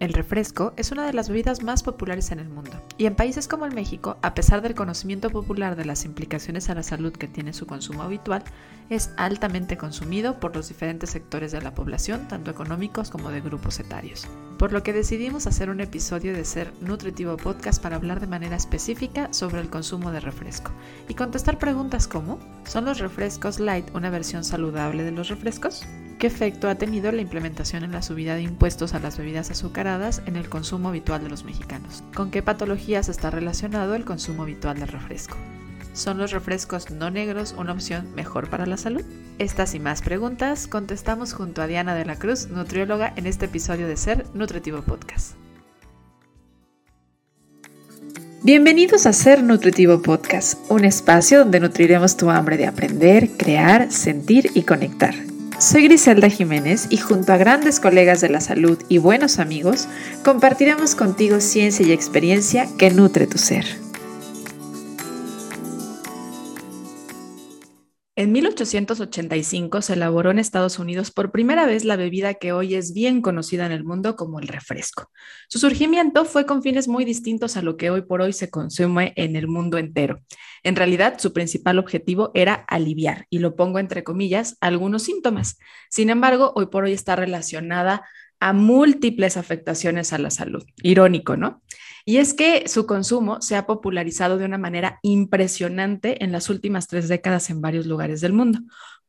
El refresco es una de las bebidas más populares en el mundo, y en países como el México, a pesar del conocimiento popular de las implicaciones a la salud que tiene su consumo habitual, es altamente consumido por los diferentes sectores de la población, tanto económicos como de grupos etarios. Por lo que decidimos hacer un episodio de Ser Nutritivo Podcast para hablar de manera específica sobre el consumo de refresco y contestar preguntas como ¿Son los refrescos light una versión saludable de los refrescos? ¿Qué efecto ha tenido la implementación en la subida de impuestos a las bebidas azucaradas en el consumo habitual de los mexicanos? ¿Con qué patologías está relacionado el consumo habitual de refresco? ¿Son los refrescos no negros una opción mejor para la salud? Estas y más preguntas contestamos junto a Diana de la Cruz, nutrióloga, en este episodio de Ser Nutritivo Podcast. Bienvenidos a Ser Nutritivo Podcast, un espacio donde nutriremos tu hambre de aprender, crear, sentir y conectar soy Griselda Jiménez y junto a grandes colegas de la salud y buenos amigos, compartiremos contigo ciencia y experiencia que nutre tu ser. En 1885 se elaboró en Estados Unidos por primera vez la bebida que hoy es bien conocida en el mundo como el refresco. Su surgimiento fue con fines muy distintos a lo que hoy por hoy se consume en el mundo entero. En realidad, su principal objetivo era aliviar, y lo pongo entre comillas, algunos síntomas. Sin embargo, hoy por hoy está relacionada a múltiples afectaciones a la salud. Irónico, ¿no? Y es que su consumo se ha popularizado de una manera impresionante en las últimas tres décadas en varios lugares del mundo,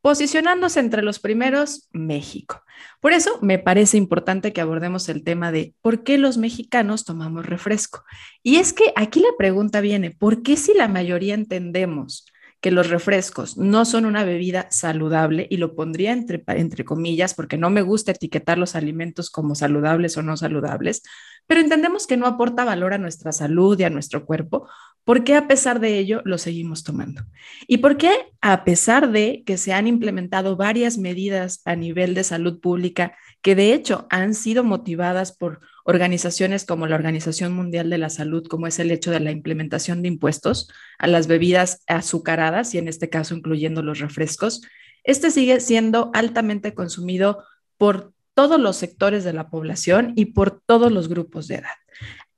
posicionándose entre los primeros México. Por eso me parece importante que abordemos el tema de por qué los mexicanos tomamos refresco. Y es que aquí la pregunta viene, ¿por qué si la mayoría entendemos que los refrescos no son una bebida saludable, y lo pondría entre, entre comillas porque no me gusta etiquetar los alimentos como saludables o no saludables, pero entendemos que no aporta valor a nuestra salud y a nuestro cuerpo, ¿por qué a pesar de ello lo seguimos tomando? ¿Y por qué a pesar de que se han implementado varias medidas a nivel de salud pública que de hecho han sido motivadas por organizaciones como la Organización Mundial de la Salud, como es el hecho de la implementación de impuestos a las bebidas azucaradas y en este caso incluyendo los refrescos, este sigue siendo altamente consumido por todos los sectores de la población y por todos los grupos de edad.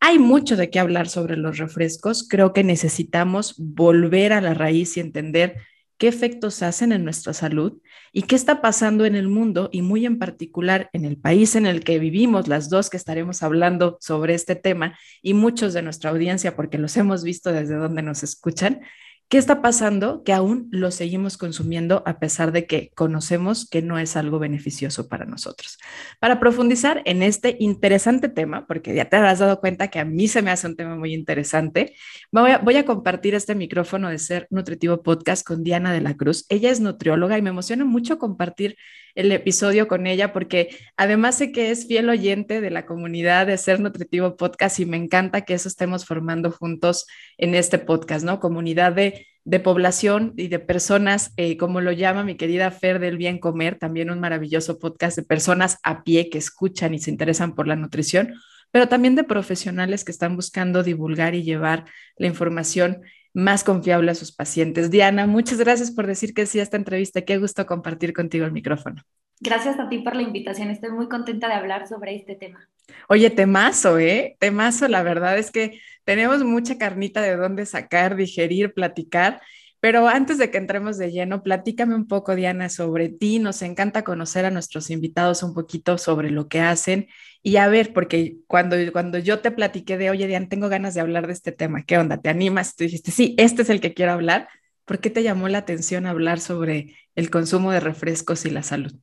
Hay mucho de qué hablar sobre los refrescos. Creo que necesitamos volver a la raíz y entender qué efectos hacen en nuestra salud y qué está pasando en el mundo y muy en particular en el país en el que vivimos, las dos que estaremos hablando sobre este tema y muchos de nuestra audiencia porque los hemos visto desde donde nos escuchan. ¿Qué está pasando? Que aún lo seguimos consumiendo a pesar de que conocemos que no es algo beneficioso para nosotros. Para profundizar en este interesante tema, porque ya te habrás dado cuenta que a mí se me hace un tema muy interesante, voy a, voy a compartir este micrófono de Ser Nutritivo Podcast con Diana de la Cruz. Ella es nutrióloga y me emociona mucho compartir el episodio con ella porque además sé que es fiel oyente de la comunidad de Ser Nutritivo Podcast y me encanta que eso estemos formando juntos en este podcast, ¿no? Comunidad de, población y de personas, eh, como lo llama mi querida Fer del Bien Comer, también un maravilloso podcast de personas a pie que escuchan y se interesan por la nutrición, pero también de profesionales que están buscando divulgar y llevar la información más confiable a sus pacientes. Diana, muchas gracias por decir que sí a esta entrevista. Qué gusto compartir contigo el micrófono. Gracias a ti por la invitación. Estoy muy contenta de hablar sobre este tema. Oye, temazo, ¿eh? Temazo, la verdad es que tenemos mucha carnita de dónde sacar, digerir, platicar. Pero antes de que entremos de lleno, platícame un poco, Diana, sobre ti. Nos encanta conocer a nuestros invitados un poquito sobre lo que hacen. Y a ver, porque cuando, cuando yo te platiqué de, oye, Diana, tengo ganas de hablar de este tema, ¿qué onda? ¿Te animas? Tú dijiste, sí, este es el que quiero hablar. ¿Por qué te llamó la atención hablar sobre el consumo de refrescos y la salud?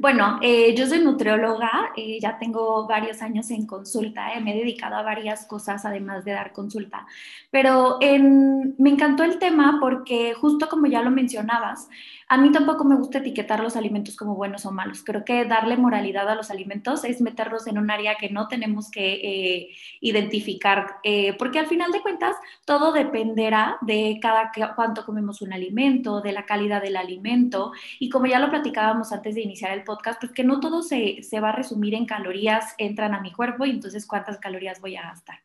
Bueno, eh, yo soy nutrióloga, eh, ya tengo varios años en consulta, eh, me he dedicado a varias cosas además de dar consulta, pero me encantó el tema porque justo como ya lo mencionabas, a mí tampoco me gusta etiquetar los alimentos como buenos o malos. Creo que darle moralidad a los alimentos es meterlos en un área que no tenemos que eh, identificar, eh, porque al final de cuentas todo dependerá de cada cuánto comemos un alimento, de la calidad del alimento y como ya lo platicábamos antes de iniciar el podcast, pues que no todo se, se va a resumir en calorías entran a mi cuerpo y entonces cuántas calorías voy a gastar.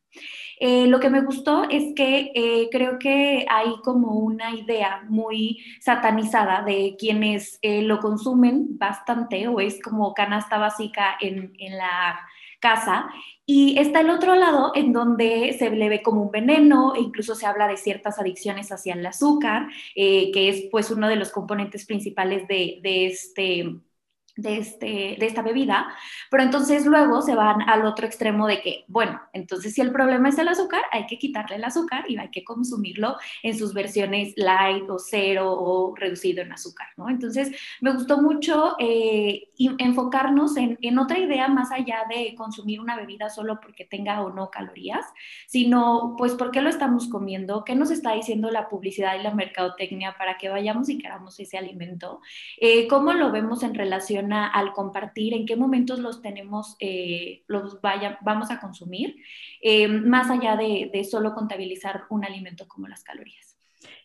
Eh, lo que me gustó es que eh, creo que hay como una idea muy satanizada de quienes eh, lo consumen bastante o es como canasta básica en, en la casa y está el otro lado en donde se le ve como un veneno e incluso se habla de ciertas adicciones hacia el azúcar, que es pues uno de los componentes principales de, de este de, este, de esta bebida, pero entonces luego se van al otro extremo de que, bueno, entonces si el problema es el azúcar, hay que quitarle el azúcar y hay que consumirlo en sus versiones light o cero o reducido en azúcar, ¿no? Entonces me gustó mucho eh, enfocarnos en, en, otra idea más allá de consumir una bebida solo porque tenga o no calorías, sino pues por qué lo estamos comiendo, qué nos está diciendo la publicidad y la mercadotecnia para que vayamos y queramos ese alimento, eh, cómo lo vemos en relación al compartir, en qué momentos los tenemos, eh, los vaya, vamos a consumir, eh, más allá de, de solo contabilizar un alimento como las calorías.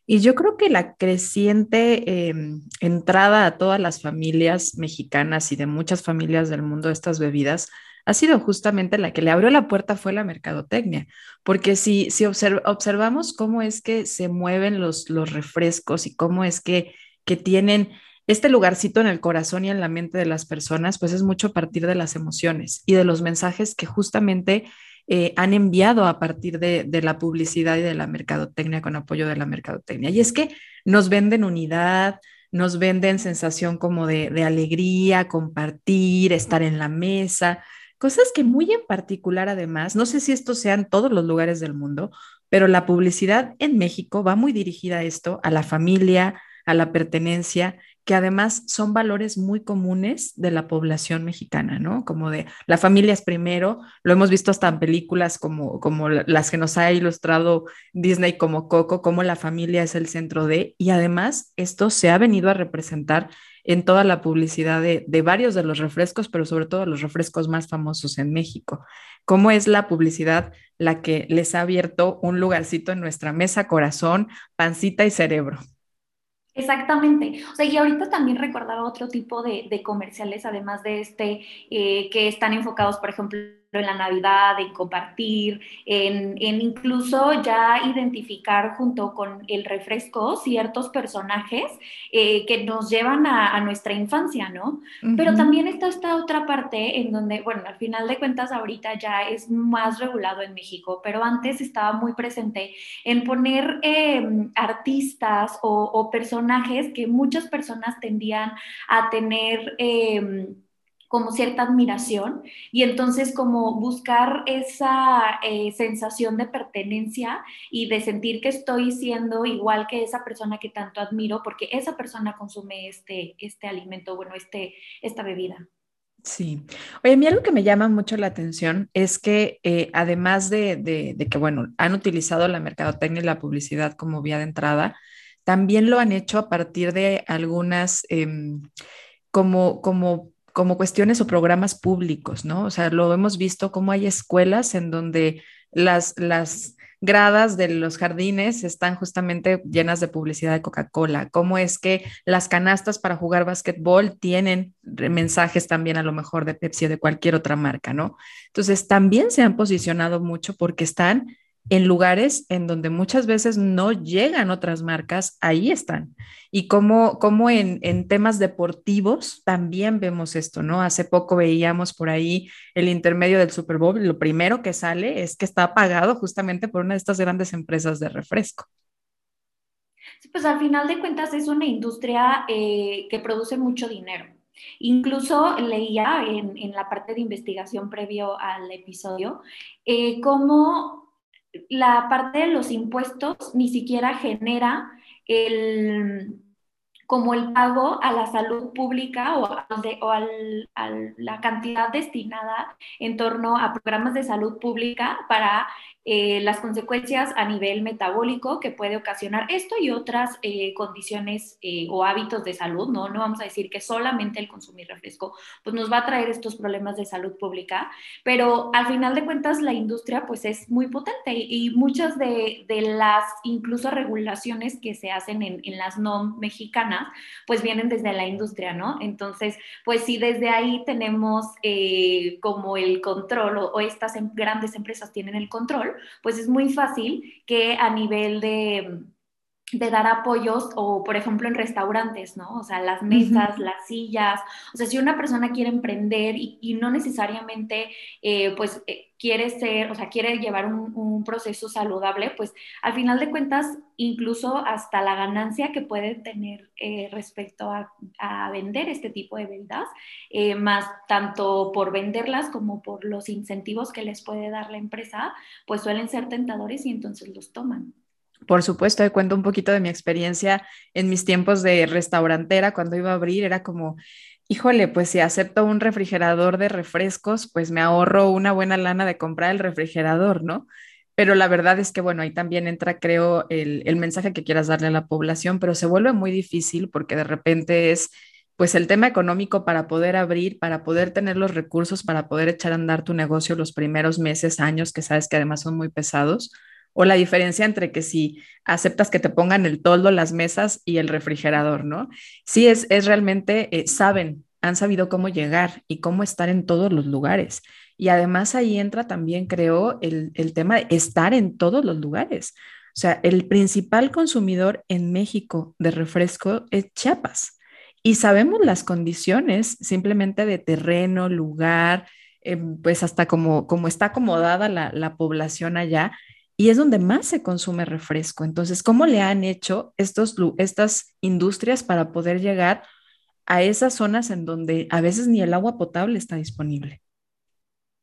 Y yo creo que la creciente em, entrada a todas las familias mexicanas y de muchas familias del mundo de estas bebidas ha sido justamente la que le abrió la puerta fue la mercadotecnia, porque si, si observamos cómo es que se mueven los, los refrescos y cómo es que, que tienen este lugarcito en el corazón y en la mente de las personas, pues es mucho a partir de las emociones y de los mensajes que justamente eh, han enviado a partir de, la publicidad y de la mercadotecnia con apoyo de la mercadotecnia. Y es que nos venden unidad, nos venden sensación como de, de alegría, compartir, estar en la mesa, cosas que muy en particular además, no sé si esto sea en todos los lugares del mundo, pero la publicidad en México va muy dirigida a esto, a la familia, a la pertenencia que además son valores muy comunes de la población mexicana, ¿no? Como de la familia es primero, lo hemos visto hasta en películas como, como las que nos ha ilustrado Disney como Coco, como la familia es el centro de, y además esto se ha venido a representar en toda la publicidad de, de varios de los refrescos, pero sobre todo los refrescos más famosos en México. ¿Cómo es la publicidad la que les ha abierto un lugarcito en nuestra mesa, corazón, pancita y cerebro? Exactamente. O sea, y ahorita también recordaba otro tipo de, comerciales, además de este, eh, que están enfocados, por ejemplo, en la Navidad, en compartir, en, incluso ya identificar junto con el refresco ciertos personajes eh, que nos llevan a, nuestra infancia, ¿no? Pero también está esta otra parte en donde, bueno, al final de cuentas ahorita ya es más regulado en México, pero antes estaba muy presente en poner em, artistas o, personajes que muchas personas tendían a tener... Em, como cierta admiración y entonces como buscar esa eh, sensación de pertenencia y de sentir que estoy siendo igual que esa persona que tanto admiro porque esa persona consume este, este alimento, bueno, este, esta bebida. Sí. Oye, a mí algo que me llama mucho la atención es que eh, además de, de, que, bueno, han utilizado la mercadotecnia y la publicidad como vía de entrada, también lo han hecho a partir de algunas em, como, como como cuestiones o programas públicos, ¿no? O sea, lo hemos visto como hay escuelas en donde las, las gradas de los jardines están justamente llenas de publicidad de Coca-Cola, cómo es que las canastas para jugar básquetbol tienen mensajes también a lo mejor de Pepsi o de cualquier otra marca, ¿no? Entonces, también se han posicionado mucho porque están en lugares en donde muchas veces no llegan otras marcas, ahí están. Y como, como en, en, temas deportivos también vemos esto, ¿no? Hace poco veíamos por ahí el intermedio del Super Bowl, lo primero que sale es que está pagado justamente por una de estas grandes empresas de refresco. Sí, pues al final de cuentas es una industria eh, que produce mucho dinero. Incluso leía en, en, la parte de investigación previo al episodio eh, cómo la parte de los impuestos ni siquiera genera el, como el pago a la salud pública o, a la cantidad destinada en torno a programas de salud pública para eh, las consecuencias a nivel metabólico que puede ocasionar esto y otras eh, condiciones eh, o hábitos de salud, ¿no? No vamos a decir que solamente el consumir refresco pues nos va a traer estos problemas de salud pública, pero al final de cuentas la industria pues es muy potente y, muchas de, de, las incluso regulaciones que se hacen en, en las NOM mexicanas pues vienen desde la industria, ¿no? Entonces, pues si desde ahí tenemos como el control o, o estas em, grandes empresas tienen el control, pues es muy fácil que a nivel de de dar apoyos o, por ejemplo, en restaurantes, ¿no? O sea, las mesas, las sillas. O sea, si una persona quiere emprender y, no necesariamente, eh, pues, eh, quiere ser, o sea, quiere llevar un, proceso saludable, pues, al final de cuentas, incluso hasta la ganancia que puede tener eh, respecto a, a, vender este tipo de bebidas, más tanto por venderlas como por los incentivos que les puede dar la empresa, pues suelen ser tentadores y entonces los toman. Por supuesto, te cuento un poquito de mi experiencia en mis tiempos de restaurantera, cuando iba a abrir, era como, híjole, pues si acepto un refrigerador de refrescos, pues me ahorro una buena lana de comprar el refrigerador, ¿no? Pero la verdad es que, bueno, ahí también entra, creo, el, el mensaje que quieras darle a la población, pero se vuelve muy difícil porque de repente es, pues el tema económico para poder abrir, para poder tener los recursos, para poder echar a andar tu negocio los primeros meses, años, que sabes que además son muy pesados o la diferencia entre que si aceptas que te pongan el toldo, las mesas y el refrigerador, ¿no? Sí, es, es realmente, eh, saben, han sabido cómo llegar y cómo estar en todos los lugares. Y además ahí entra también, creo, el, el tema de estar en todos los lugares. O sea, el principal consumidor en México de refresco es Chiapas. Y sabemos las condiciones simplemente de terreno, lugar, em, pues hasta como, como está acomodada la, la población allá, y es donde más se consume refresco. Entonces, ¿cómo le han hecho estos, estas industrias para poder llegar a esas zonas en donde a veces ni el agua potable está disponible?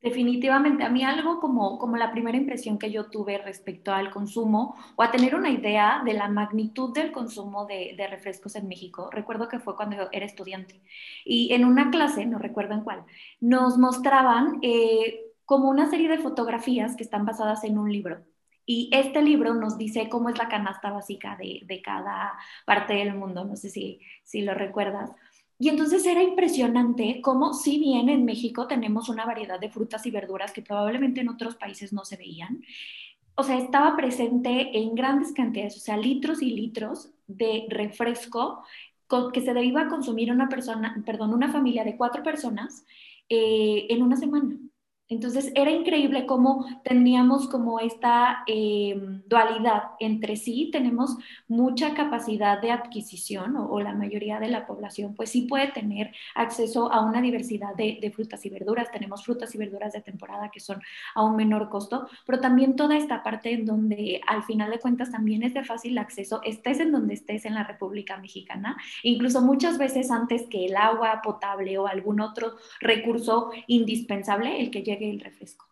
Definitivamente, a mí algo como, como la primera impresión que yo tuve respecto al consumo o a tener una idea de la magnitud del consumo de, refrescos en México, recuerdo que fue cuando era estudiante y en una clase, no recuerdo en cuál, nos mostraban eh, como una serie de fotografías que están basadas en un libro. Y este libro nos dice cómo es la canasta básica de, de cada parte del mundo, no sé si, si lo recuerdas. Y entonces era impresionante cómo, si bien en México tenemos una variedad de frutas y verduras que probablemente en otros países no se veían, o sea, estaba presente en grandes cantidades, o sea, litros y litros de refresco que se debía consumir una persona, perdón, una familia de cuatro personas eh, en una semana. Entonces era increíble cómo teníamos como esta em, dualidad entre sí, tenemos mucha capacidad de adquisición o, la mayoría de la población pues sí puede tener acceso a una diversidad de, frutas y verduras, tenemos frutas y verduras de temporada que son a un menor costo, pero también toda esta parte en donde al final de cuentas también es de fácil acceso, estés en donde estés en la República Mexicana, incluso muchas veces antes que el agua potable o algún otro recurso indispensable, el que el refresco.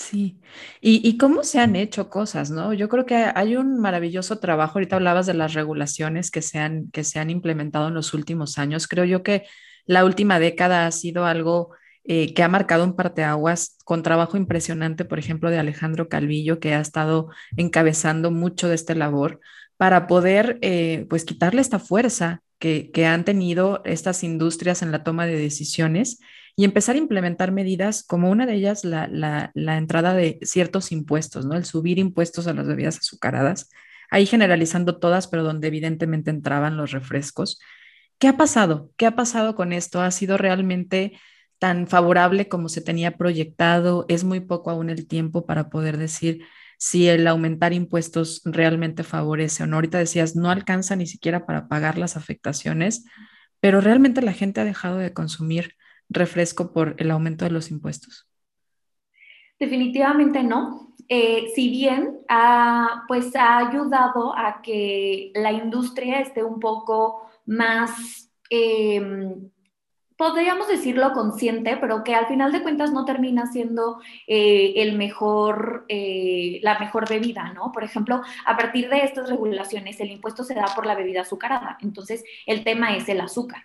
Sí, y, cómo se han hecho cosas, ¿no? Yo creo que hay un maravilloso trabajo, ahorita hablabas de las regulaciones que se han, que se han implementado en los últimos años, creo yo que la última década ha sido algo eh, que ha marcado un parteaguas con trabajo impresionante, por ejemplo, de Alejandro Calvillo, que ha estado encabezando mucho de esta labor para poder, eh, pues, quitarle esta fuerza que, que han tenido estas industrias en la toma de decisiones y empezar a implementar medidas como una de ellas la, la, entrada de ciertos impuestos, ¿no? El subir impuestos a las bebidas azucaradas, ahí generalizando todas, pero donde evidentemente entraban los refrescos. ¿Qué ha pasado? ¿Qué ha pasado con esto? ¿Ha sido realmente tan favorable como se tenía proyectado? ¿Es muy poco aún el tiempo para poder decir si el aumentar impuestos realmente favorece o no? Ahorita decías, no alcanza ni siquiera para pagar las afectaciones, pero realmente la gente ha dejado de consumir refresco por el aumento de los impuestos? Definitivamente no. Eh, si bien pues ha ayudado a que la industria esté un poco más, em, podríamos decirlo consciente, pero que al final de cuentas no termina siendo eh, el mejor, eh, la mejor bebida, ¿no? Por ejemplo, a partir de estas regulaciones, el impuesto se da por la bebida azucarada. Entonces, el tema es el azúcar.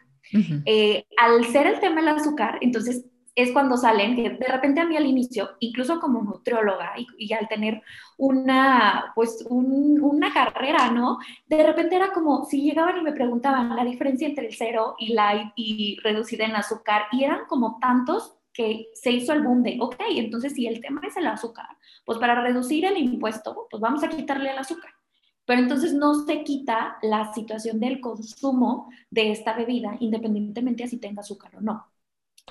Eh, al ser el tema del azúcar, entonces es cuando salen, que de repente a mí al inicio, incluso como nutrióloga y, al tener una, pues una carrera, ¿no? De repente era como si llegaban y me preguntaban la diferencia entre el cero y light y reducida en azúcar, y eran como tantos que se hizo el boom de, ok, entonces si el tema es el azúcar, pues para reducir el impuesto, pues vamos a quitarle el azúcar pero entonces no se quita la situación del consumo de esta bebida, independientemente de si tenga azúcar o no.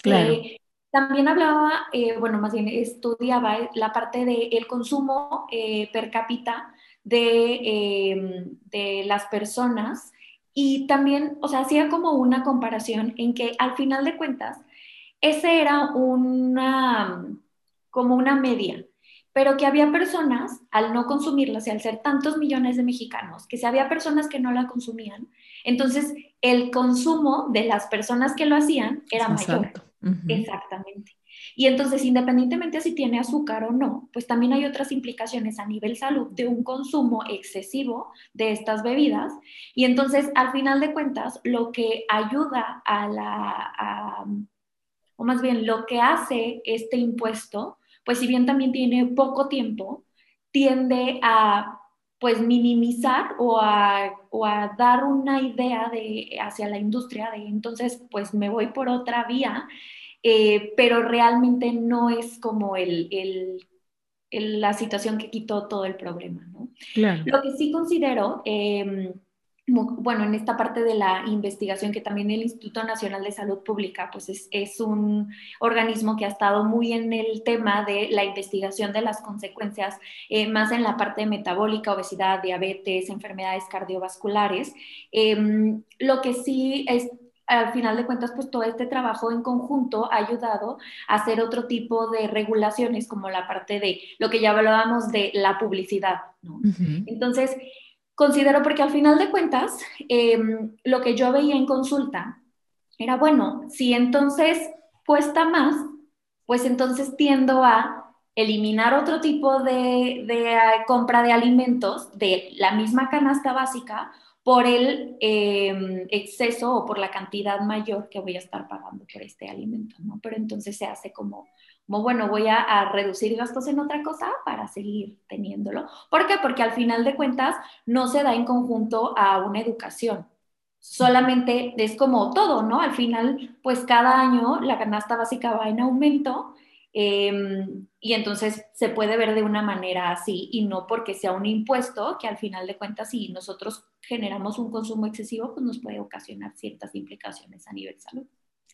Claro. Eh, También hablaba, eh, bueno, más bien estudiaba la parte del consumo eh, per cápita de, em, de las personas y también, o sea, hacía como una comparación en que al final de cuentas, ese era una, como una media, pero que había personas, al no consumirlas y al ser tantos millones de mexicanos, que si había personas que no la consumían, entonces el consumo de las personas que lo hacían era mayor. Exactamente. Y entonces, independientemente si tiene azúcar o no, pues también hay otras implicaciones a nivel salud de un consumo excesivo de estas bebidas. Y entonces, al final de cuentas, lo que ayuda a la, o más bien lo que hace este impuesto, pues si bien también tiene poco tiempo, tiende a pues minimizar o a, o a, dar una idea de, hacia la industria de entonces pues me voy por otra vía eh, pero realmente no es como el, el, la situación que quitó todo el problema. ¿no? Lo que sí considero, em, bueno, en esta parte de la investigación que también el Instituto Nacional de Salud Pública, pues es, es, un organismo que ha estado muy en el tema de la investigación de las consecuencias, eh, más en la parte metabólica, obesidad, diabetes, enfermedades cardiovasculares. Em, lo que sí es, al final de cuentas, pues todo este trabajo en conjunto ha ayudado a hacer otro tipo de regulaciones, como la parte de lo que ya hablábamos de la publicidad, ¿no? Entonces, considero, porque al final de cuentas, em, lo que yo veía en consulta era, bueno, si entonces cuesta más, pues entonces tiendo a eliminar otro tipo de, ah, compra de alimentos de la misma canasta básica por el em, exceso o por la cantidad mayor que voy a estar pagando por este alimento, ¿no? Pero entonces se hace como, bueno, voy a, reducir gastos en otra cosa para seguir teniéndolo. ¿Por qué? Porque al final de cuentas no se da en conjunto a una educación. Solamente es como todo, ¿no? Al final, pues cada año la canasta básica va en aumento Em, y entonces se puede ver de una manera así y no porque sea un impuesto que al final de cuentas si nosotros generamos un consumo excesivo pues nos puede ocasionar ciertas implicaciones a nivel salud.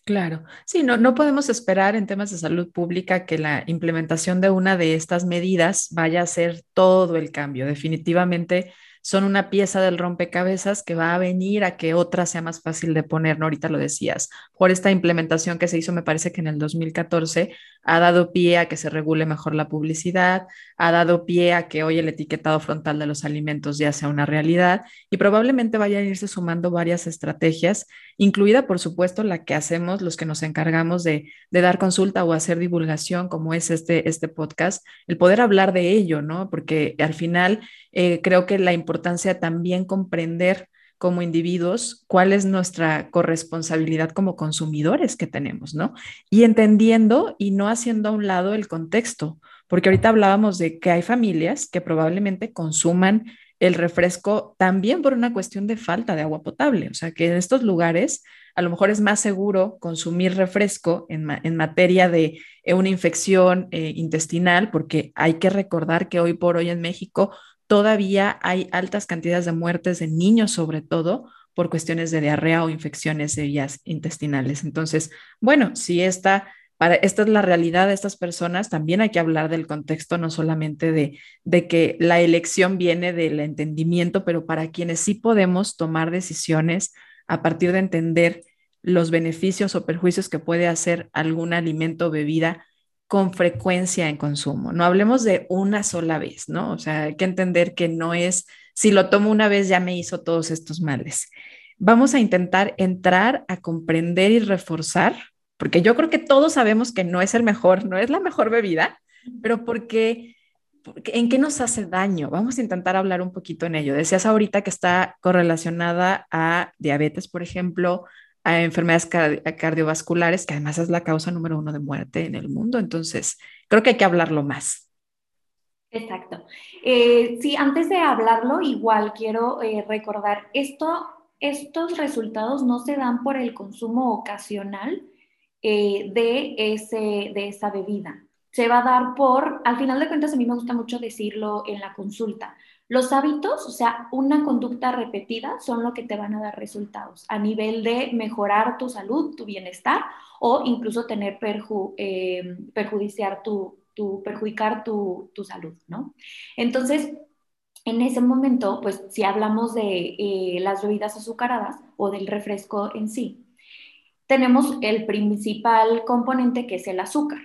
Claro, sí, no, no podemos esperar en temas de salud pública que la implementación de una de estas medidas vaya a ser todo el cambio. Definitivamente son una pieza del rompecabezas que va a venir a que otra sea más fácil de poner, ¿no? Ahorita lo decías, por esta implementación que se hizo, me parece que en el 2014 ha dado pie a que se regule mejor la publicidad, ha dado pie a que hoy el etiquetado frontal de los alimentos ya sea una realidad y probablemente vayan a irse sumando varias estrategias, incluida, por supuesto, la que hacemos los que nos encargamos de, dar consulta o hacer divulgación, como es este, este podcast, el poder hablar de ello, ¿no? Porque al final eh, creo que la importancia también comprender como individuos cuál es nuestra corresponsabilidad como consumidores que tenemos, ¿no? Y entendiendo y no haciendo a un lado el contexto, porque ahorita hablábamos de que hay familias que probablemente consuman el refresco también por una cuestión de falta de agua potable, o sea que en estos lugares a lo mejor es más seguro consumir refresco en, materia de eh, una infección eh, intestinal, porque hay que recordar que hoy por hoy en México todavía hay altas cantidades de muertes de niños, sobre todo por cuestiones de diarrea o infecciones de vías intestinales. Entonces, bueno, si esta, para, esta es la realidad de estas personas, también hay que hablar del contexto, no solamente de, de que la elección viene del entendimiento, pero para quienes sí podemos tomar decisiones a partir de entender los beneficios o perjuicios que puede hacer algún alimento o bebida con frecuencia en consumo. No hablemos de una sola vez, ¿no? O sea, hay que entender que no es, si lo tomo una vez ya me hizo todos estos males. Vamos a intentar entrar a comprender y reforzar, porque yo creo que todos sabemos que no es el mejor, no es la mejor bebida, pero porque, ¿en qué nos hace daño? Vamos a intentar hablar un poquito en ello. Decías ahorita que está correlacionada a diabetes, por ejemplo, a enfermedades cardiovasculares, que además es la causa número uno de muerte en el mundo. Entonces, creo que hay que hablarlo más. Exacto. Eh, sí, antes de hablarlo, igual quiero eh, recordar, esto, estos resultados no se dan por el consumo ocasional eh, de, ese, de esa bebida. se va a dar por, al final de cuentas, a mí me gusta mucho decirlo en la consulta. Los hábitos, o sea, una conducta repetida, son lo que te van a dar resultados a nivel de mejorar tu salud, tu bienestar o incluso tener eh, perjudiciar tu, perjudicar tu, salud, ¿no? Entonces, en ese momento, pues si hablamos de eh, las bebidas azucaradas o del refresco en sí, tenemos el principal componente que es el azúcar.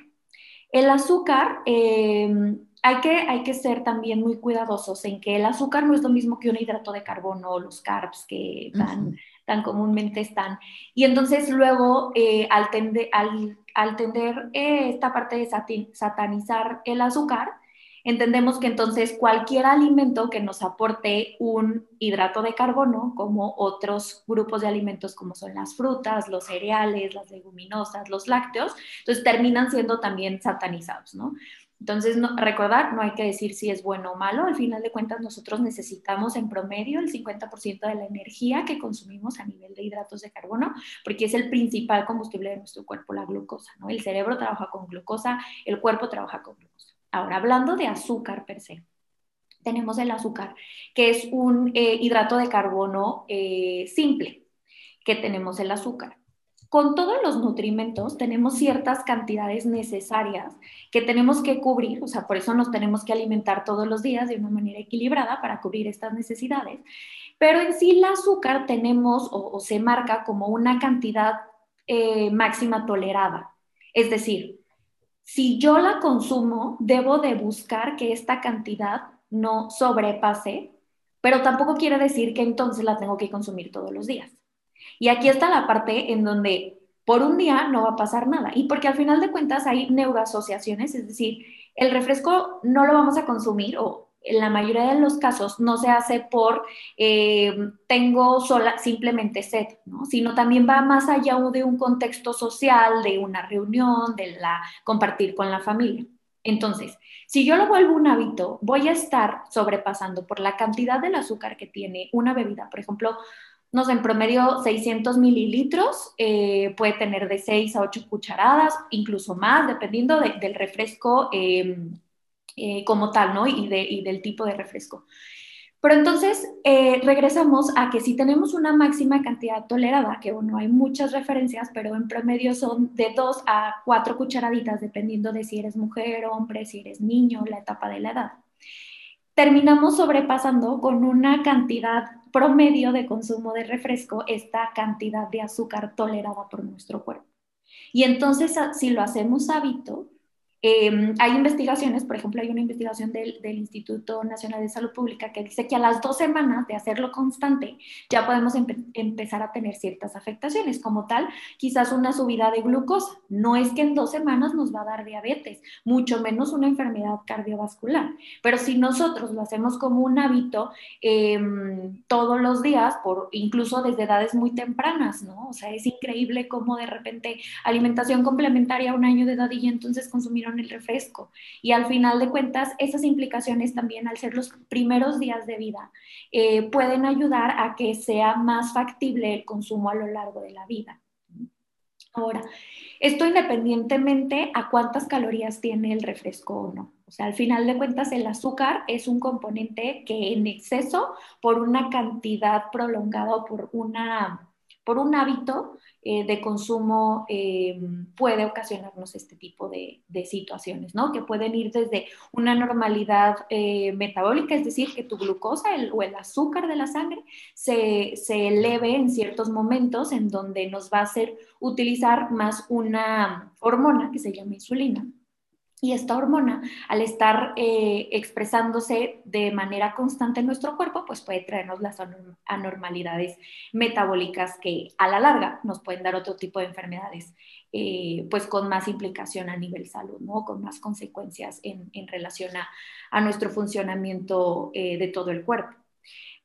El azúcar, eh, hay, que, hay que ser también muy cuidadosos en que el azúcar no es lo mismo que un hidrato de carbono, los carbs que tan, tan comúnmente están. Y entonces luego, eh, al, tender, al, al tender eh, esta parte de satanizar el azúcar, entendemos que entonces cualquier alimento que nos aporte un hidrato de carbono, como otros grupos de alimentos como son las frutas, los cereales, las leguminosas, los lácteos, entonces terminan siendo también satanizados, ¿no? Entonces, recordar, no hay que decir si es bueno o malo, al final de cuentas nosotros necesitamos en promedio el 50% de la energía que consumimos a nivel de hidratos de carbono, porque es el principal combustible de nuestro cuerpo, la glucosa, ¿no? El cerebro trabaja con glucosa, el cuerpo trabaja con glucosa. Ahora, hablando de azúcar per se, tenemos el azúcar, que es un eh, hidrato de carbono eh, simple, que tenemos el azúcar. Con todos los nutrimentos tenemos ciertas cantidades necesarias que tenemos que cubrir, o sea, por eso nos tenemos que alimentar todos los días de una manera equilibrada para cubrir estas necesidades. Pero en sí el azúcar tenemos o, se marca como una cantidad eh, máxima tolerada. Es decir, si yo la consumo, debo de buscar que esta cantidad no sobrepase, pero tampoco quiere decir que entonces la tengo que consumir todos los días. Y aquí está la parte en donde por un día no va a pasar nada. Y porque al final de cuentas hay neuroasociaciones, es decir, el refresco no lo vamos a consumir o en la mayoría de los casos no se hace por eh, tengo sola, simplemente sed, ¿no? sino también va más allá de un contexto social, de una reunión, de la compartir con la familia. Entonces, si yo lo vuelvo un hábito, voy a estar sobrepasando por la cantidad del azúcar que tiene una bebida. Por ejemplo, no en promedio 600 mililitros, eh, puede tener de 6 a 8 cucharadas, incluso más, dependiendo del refresco eh, eh, como tal, ¿no? Y, del tipo de refresco. Pero entonces eh, regresamos a que si tenemos una máxima cantidad tolerada, que bueno, hay muchas referencias, pero en promedio son de 2 a 4 cucharaditas, dependiendo de si eres mujer, hombre, si eres niño, la etapa de la edad. Terminamos sobrepasando con una cantidad promedio de consumo de refresco esta cantidad de azúcar tolerada por nuestro cuerpo. Y entonces, si lo hacemos hábito, Em, hay investigaciones, por ejemplo, hay una investigación del, Instituto Nacional de Salud Pública que dice que a las dos semanas de hacerlo constante ya podemos empezar a tener ciertas afectaciones, como tal, quizás una subida de glucosa. No es que en dos semanas nos va a dar diabetes, mucho menos una enfermedad cardiovascular, pero si nosotros lo hacemos como un hábito em, todos los días, por, incluso desde edades muy tempranas, ¿no? O sea, es increíble cómo de repente alimentación complementaria a un año de edad y entonces el refresco. Y al final de cuentas, esas implicaciones también, al ser los primeros días de vida, eh, pueden ayudar a que sea más factible el consumo a lo largo de la vida. Ahora, esto independientemente a cuántas calorías tiene el refresco o no. O sea, al final de cuentas, el azúcar es un componente que en exceso, por una cantidad prolongada o por, una, por un hábito, eh, de consumo eh, puede ocasionarnos este tipo de, situaciones, ¿no? Que pueden ir desde una normalidad eh, metabólica, es decir, que tu glucosa o el azúcar de la sangre se, se eleve en ciertos momentos en donde nos va a hacer utilizar más una hormona que se llama insulina y esta hormona, al estar eh, expresándose de manera constante en nuestro cuerpo, pues puede traernos las anormalidades metabólicas que a la larga nos pueden dar otro tipo de enfermedades, eh, pues con más implicación a nivel salud, ¿no? Con más consecuencias en, relación a, nuestro funcionamiento eh, de todo el cuerpo.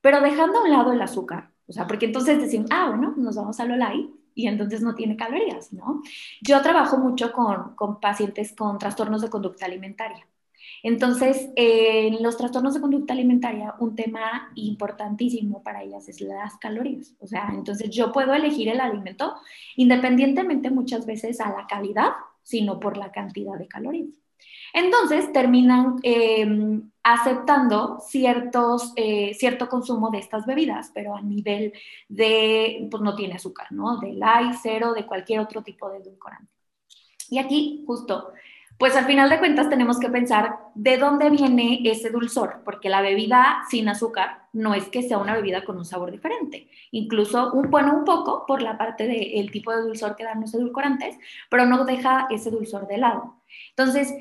Pero dejando a un lado el azúcar, o sea, porque entonces decimos, ah, bueno, nos vamos a lo light, y entonces no tiene calorías, ¿no? Yo trabajo mucho con, con pacientes con trastornos de conducta alimentaria. Entonces, en los trastornos de conducta alimentaria, un tema importantísimo para ellas es las calorías. O sea, entonces yo puedo elegir el alimento independientemente muchas veces a la calidad, sino por la cantidad de calorías. Entonces terminan em, aceptando ciertos, eh, cierto consumo de estas bebidas, pero a nivel de, pues no tiene azúcar, ¿no? De light, cero, de cualquier otro tipo de edulcorante. Y aquí justo pues al final de cuentas tenemos que pensar de dónde viene ese dulzor, porque la bebida sin azúcar no es que sea una bebida con un sabor diferente, incluso un, bueno, un poco por la parte del tipo de dulzor que dan los edulcorantes, pero no deja ese dulzor de lado. Entonces,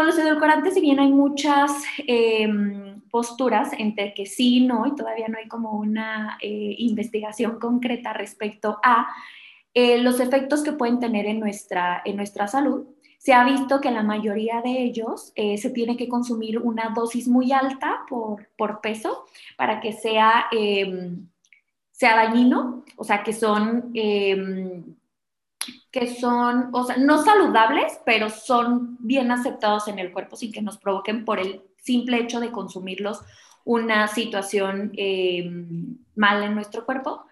con los edulcorantes, si bien hay muchas em, posturas entre que sí, no, y todavía no hay como una eh, investigación concreta respecto a eh, los efectos que pueden tener en nuestra, en nuestra salud, se ha visto que la mayoría de ellos eh, se tiene que consumir una dosis muy alta por, por peso para que sea, em, sea dañino, o sea, que son, em, que son, o sea, no saludables, pero son bien aceptados en el cuerpo sin que nos provoquen por el simple hecho de consumirlos una situación em, mal en nuestro cuerpo.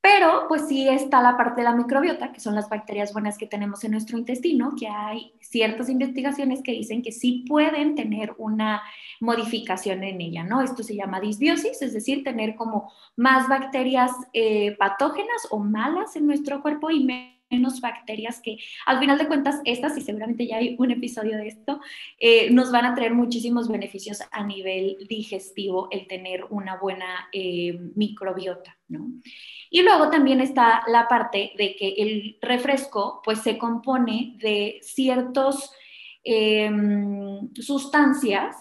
Pero pues sí está la parte de la microbiota, que son las bacterias buenas que tenemos en nuestro intestino, que hay ciertas investigaciones que dicen que sí pueden tener una modificación en ella, ¿no? Esto se llama disbiosis, es decir, tener como más bacterias eh, patógenas o malas en nuestro cuerpo y menos bacterias que al final de cuentas estas, y seguramente ya hay un episodio de esto, eh, nos van a traer muchísimos beneficios a nivel digestivo el tener una buena eh, microbiota, ¿no? Y luego también está la parte de que el refresco pues se compone de ciertos em, sustancias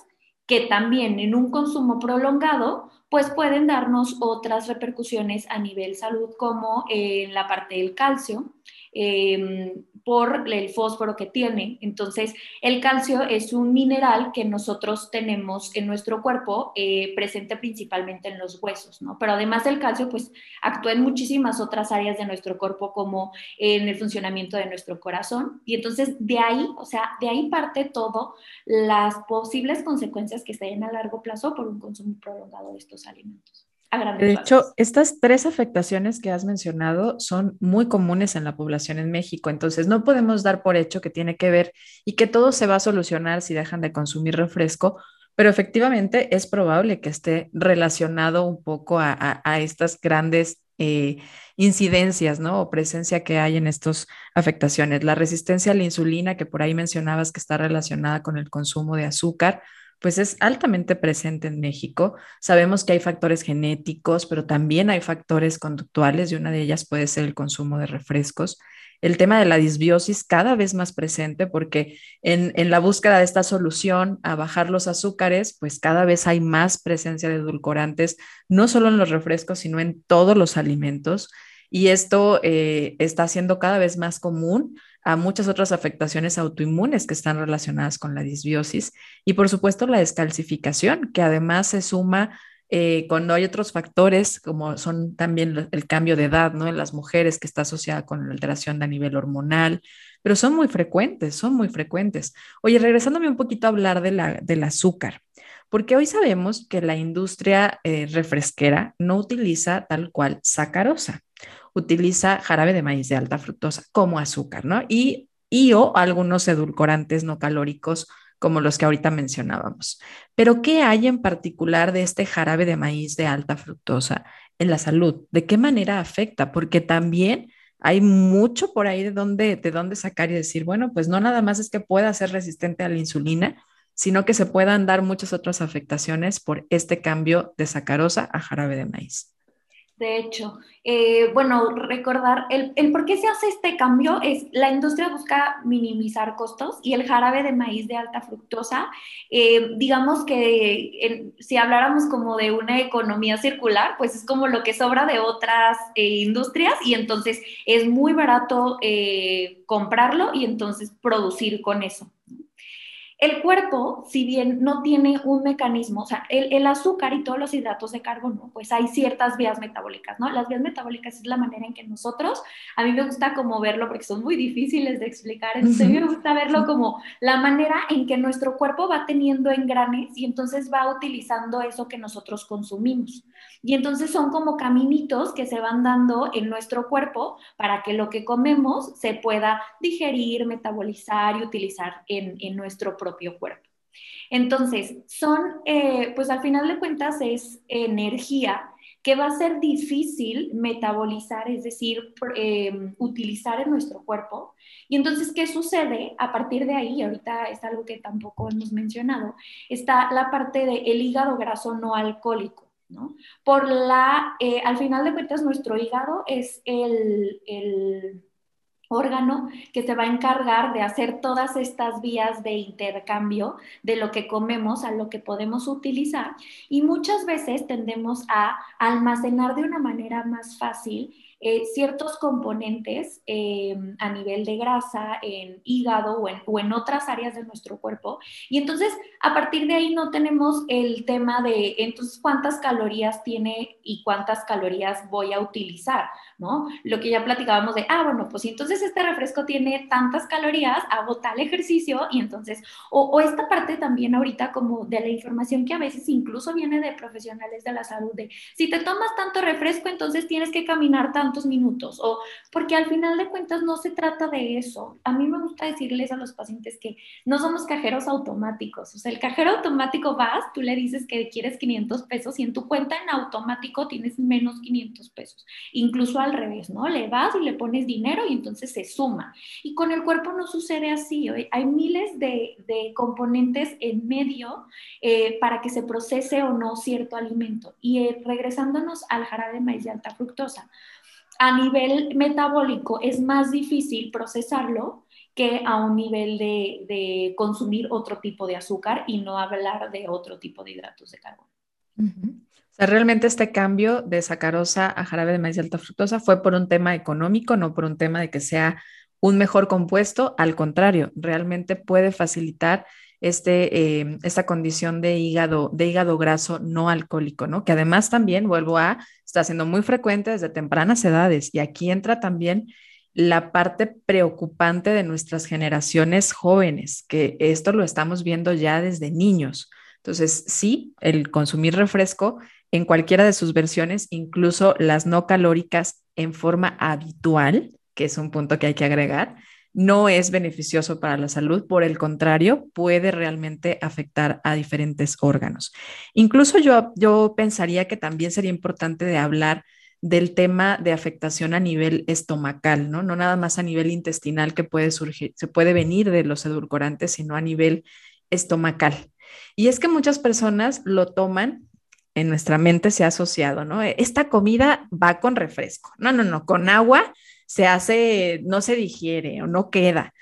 que también en un consumo prolongado pues pueden darnos otras repercusiones a nivel salud como en la parte del calcio, Em, por el fósforo que tiene. Entonces, el calcio es un mineral que nosotros tenemos en nuestro cuerpo, eh, presente principalmente en los huesos, ¿no? Pero además del calcio, pues actúa en muchísimas otras áreas de nuestro cuerpo, como en el funcionamiento de nuestro corazón. Y entonces, de ahí, o sea, de ahí parte todo las posibles consecuencias que se a largo plazo por un consumo prolongado de estos alimentos. De hecho, estas tres afectaciones que has mencionado son muy comunes en la población en México, entonces no podemos dar por hecho que tiene que ver y que todo se va a solucionar si dejan de consumir refresco, pero efectivamente es probable que esté relacionado un poco a, estas grandes eh, incidencias, ¿no? O presencia que hay en estas afectaciones. La resistencia a la insulina, que por ahí mencionabas que está relacionada con el consumo de azúcar, pues es altamente presente en México. Sabemos que hay factores genéticos, pero también hay factores conductuales y una de ellas puede ser el consumo de refrescos. El tema de la disbiosis cada vez más presente porque en, en la búsqueda de esta solución a bajar los azúcares, pues cada vez hay más presencia de edulcorantes, no solo en los refrescos, sino en todos los alimentos. Y esto eh, está siendo cada vez más común a muchas otras afectaciones autoinmunes que están relacionadas con la disbiosis y por supuesto la descalcificación, que además se suma eh, cuando hay otros factores como son también el cambio de edad, ¿no? En las mujeres que está asociada con la alteración a nivel hormonal, pero son muy frecuentes, son muy frecuentes. Oye, regresándome un poquito a hablar de la, del azúcar, porque hoy sabemos que la industria eh, refresquera no utiliza tal cual sacarosa utiliza jarabe de maíz de alta fructosa como azúcar, ¿no? Y, y o algunos edulcorantes no calóricos como los que ahorita mencionábamos. Pero, ¿qué hay en particular de este jarabe de maíz de alta fructosa en la salud? ¿De qué manera afecta? Porque también hay mucho por ahí de de dónde sacar y decir, bueno, pues no nada más es que pueda ser resistente a la insulina, sino que se puedan dar muchas otras afectaciones por este cambio de sacarosa a jarabe de maíz. De hecho, eh, bueno, recordar el, por qué se hace este cambio es la industria busca minimizar costos y el jarabe de maíz de alta fructosa, eh, digamos que si habláramos como de una economía circular, pues es como lo que sobra de otras eh, industrias y entonces es muy barato comprarlo y entonces producir con eso. El cuerpo, si bien no tiene un mecanismo, o sea, el, azúcar y todos los hidratos de carbono, pues hay ciertas vías metabólicas, ¿no? Las vías metabólicas es la manera en que nosotros, a mí me gusta como verlo porque son muy difíciles de explicar, entonces a mí me gusta verlo como la manera en que nuestro cuerpo va teniendo engranes y entonces va utilizando eso que nosotros consumimos. Y entonces son como caminitos que se van dando en nuestro cuerpo para que lo que comemos se pueda digerir, metabolizar y utilizar en, en nuestro proceso cuerpo. Entonces, son, eh, pues al final de cuentas es energía que va a ser difícil metabolizar, es decir, em, utilizar en nuestro cuerpo. Y entonces, ¿qué sucede? A partir de ahí, ahorita es algo que tampoco hemos mencionado, está la parte del hígado graso no alcohólico. ¿no? Por la, eh, al final de cuentas, nuestro hígado es el, el órgano que se va a encargar de hacer todas estas vías de intercambio de lo que comemos a lo que podemos utilizar. Y muchas veces tendemos a almacenar de una manera más fácil eh, ciertos componentes eh, a nivel de grasa, en hígado o en, otras áreas de nuestro cuerpo. Y entonces, a partir de ahí no tenemos el tema de, entonces, cuántas calorías tiene y cuántas calorías voy a utilizar, ¿no? Lo que ya platicábamos de, ah, bueno, pues entonces este refresco tiene tantas calorías, hago tal ejercicio y entonces, o, o esta parte también ahorita como de la información que a veces incluso viene de profesionales de la salud, de si te tomas tanto refresco, entonces tienes que caminar tanto minutos, o porque al final de cuentas no se trata de eso. A mí me gusta decirles a los pacientes que no somos cajeros automáticos, o sea, el cajero automático vas, tú le dices que quieres 500 pesos y en tu cuenta en automático tienes menos 500 pesos, incluso al revés, ¿no? Le vas y le pones dinero y entonces se suma. Y con el cuerpo no sucede así, hay miles de, de componentes en medio eh, para que se procese o no cierto alimento. Y eh, regresándonos al jarabe de maíz de alta fructosa, a nivel metabólico es más difícil procesarlo que a un nivel de, consumir otro tipo de azúcar y no hablar de otro tipo de hidratos de carbono. O sea, realmente este cambio de sacarosa a jarabe de maíz de alta fructosa fue por un tema económico, no por un tema de que sea un mejor compuesto. Al contrario, realmente puede facilitar este, eh, esta condición de hígado, de hígado graso no alcohólico, ¿no? Que además también, vuelvo a, está siendo muy frecuente desde tempranas edades y aquí entra también la parte preocupante de nuestras generaciones jóvenes, que esto lo estamos viendo ya desde niños. Entonces, sí, el consumir refresco en cualquiera de sus versiones, incluso las no calóricas en forma habitual, que es un punto que hay que agregar, no es beneficioso para la salud, por el contrario, puede realmente afectar a diferentes órganos. Incluso yo, yo pensaría que también sería importante de hablar del tema de afectación a nivel estomacal, ¿no? No nada más a nivel intestinal que puede surgir, se puede venir de los edulcorantes, sino a nivel estomacal. Y es que muchas personas lo toman, en nuestra mente se ha asociado, ¿no? Esta comida va con refresco. No, no, no, con agua se hace, no se digiere o no queda.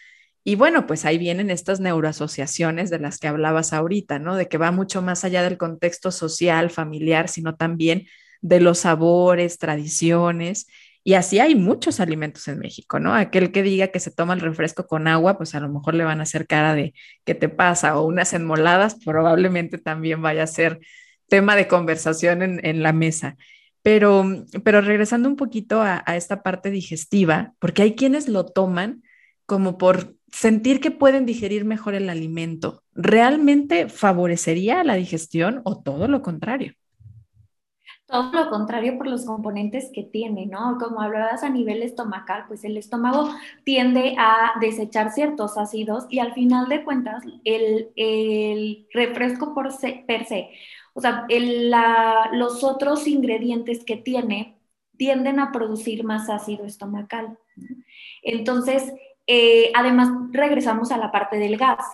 Y bueno, pues ahí vienen estas neuroasociaciones de las que hablabas ahorita, ¿no? De que va mucho más allá del contexto social, familiar, sino también de los sabores, tradiciones. Y así hay muchos alimentos en México, ¿no? Aquel que diga que se toma el refresco con agua, pues a lo mejor le van a hacer cara de ¿qué te pasa? O unas enmoladas, probablemente también vaya a ser tema de conversación en, en la mesa. Pero, pero regresando un poquito a, esta parte digestiva, porque hay quienes lo toman como por sentir que pueden digerir mejor el alimento, ¿realmente favorecería la digestión o todo lo contrario? Todo lo contrario por los componentes que tiene, ¿no? Como hablabas a nivel estomacal, pues el estómago tiende a desechar ciertos ácidos y al final de cuentas el, refresco por per se o sea, los otros ingredientes que tiene tienden a producir más ácido estomacal. Entonces, eh, además, regresamos a la parte del gas.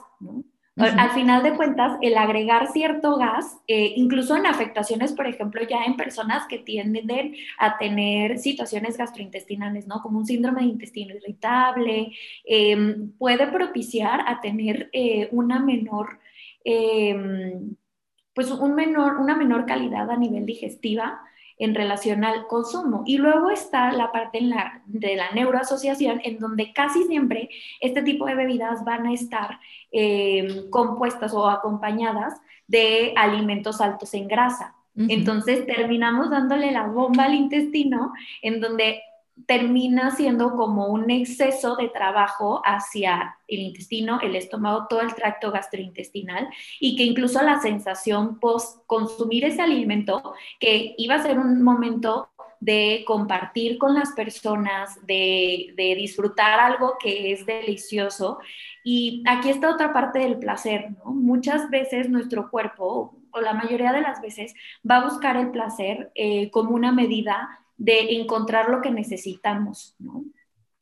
Al final de cuentas, el agregar cierto gas, eh, incluso en afectaciones, por ejemplo, ya en personas que tienden a tener situaciones gastrointestinales, ¿no? Como un síndrome de intestino irritable, em, puede propiciar a tener eh, una menor em, pues un menor, una menor calidad a nivel digestiva en relación al consumo. Y luego está la parte de la neuroasociación, en donde casi siempre este tipo de bebidas van a estar eh, compuestas o acompañadas de alimentos altos en grasa. Entonces terminamos dándole la bomba al intestino, en donde termina siendo como un exceso de trabajo hacia el intestino, el estómago, todo el tracto gastrointestinal y que incluso la sensación post consumir ese alimento, que iba a ser un momento de compartir con las personas, de, de disfrutar algo que es delicioso. Y aquí está otra parte del placer, ¿no? Muchas veces nuestro cuerpo, o la mayoría de las veces, va a buscar el placer eh, como una medida de encontrar lo que necesitamos, ¿no?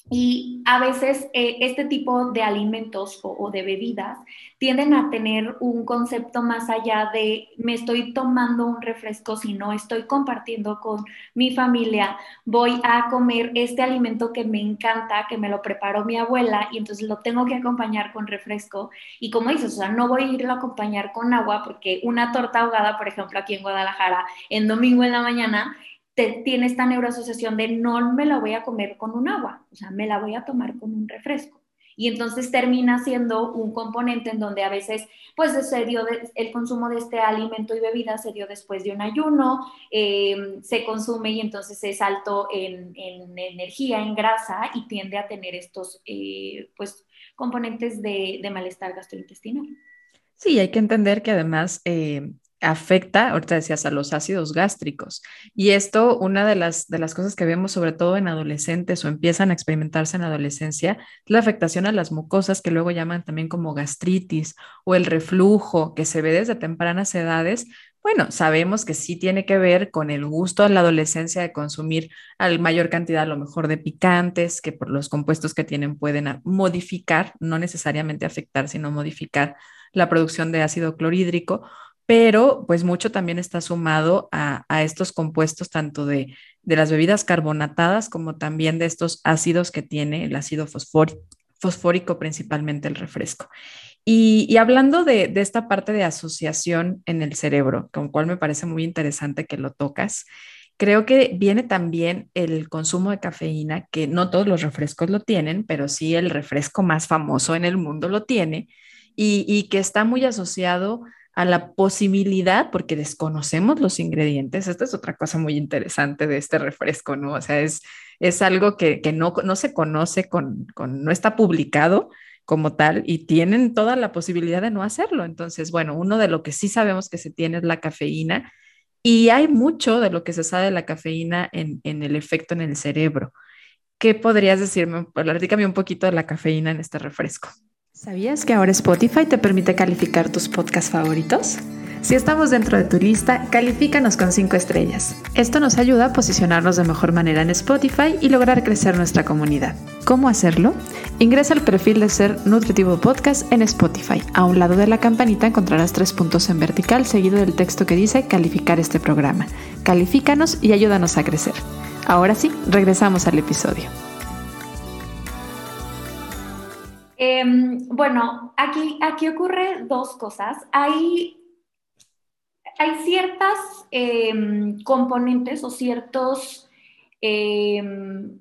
Y a veces eh, este tipo de alimentos o, de bebidas tienden a tener un concepto más allá de me estoy tomando un refresco, sino estoy compartiendo con mi familia, voy a comer este alimento que me encanta, que me lo preparó mi abuela y entonces lo tengo que acompañar con refresco. Y como dices, o sea, no voy a irlo a acompañar con agua porque una torta ahogada, por ejemplo, aquí en Guadalajara, en domingo en la mañana, tiene esta neuroasociación de no me la voy a comer con un agua, o sea, me la voy a tomar con un refresco. Y entonces termina siendo un componente en donde a veces, pues se dio el consumo de este alimento y bebida se dio después de un ayuno, eh, se consume y entonces es alto en, energía, en grasa y tiende a tener estos, eh, pues, componentes de, malestar gastrointestinal. Sí, hay que entender que además eh, afecta, ahorita decías, a los ácidos gástricos. Y esto, una de las, de las cosas que vemos sobre todo en adolescentes o empiezan a experimentarse en adolescencia, es la afectación a las mucosas que luego llaman también como gastritis o el reflujo que se ve desde tempranas edades. Bueno, sabemos que sí tiene que ver con el gusto de la adolescencia de consumir a mayor cantidad, a lo mejor, de picantes, que por los compuestos que tienen pueden modificar, no necesariamente afectar, sino modificar la producción de ácido clorhídrico pero pues mucho también está sumado a, estos compuestos tanto de, las bebidas carbonatadas como también de estos ácidos que tiene el ácido fosfórico, principalmente el refresco. Y, hablando de, esta parte de asociación en el cerebro, con cual me parece muy interesante que lo tocas, creo que viene también el consumo de cafeína, que no todos los refrescos lo tienen, pero sí el refresco más famoso en el mundo lo tiene, y, y que está muy asociado la posibilidad, porque desconocemos los ingredientes, esta es otra cosa muy interesante de este refresco, ¿no? O sea, es, es algo que, no, no, se conoce, con, con, no está publicado como tal y tienen toda la posibilidad de no hacerlo. Entonces, bueno, uno de lo que sí sabemos que se tiene es la cafeína y hay mucho de lo que se sabe de la cafeína en, en el efecto en el cerebro. ¿Qué podrías decirme? Platícame un poquito de la cafeína en este refresco. ¿Sabías que ahora Spotify te permite calificar tus podcasts favoritos? Si estamos dentro de tu lista, califícanos con 5 estrellas. Esto nos ayuda a posicionarnos de mejor manera en Spotify y lograr crecer nuestra comunidad. ¿Cómo hacerlo? Ingresa al perfil de Ser Nutritivo Podcast en Spotify. A un lado de la campanita encontrarás tres puntos en vertical seguido del texto que dice calificar este programa. Califícanos y ayúdanos a crecer. Ahora sí, regresamos al episodio. Em, bueno, aquí, aquí ocurre dos cosas. Hay, hay ciertas em, componentes o ciertos em,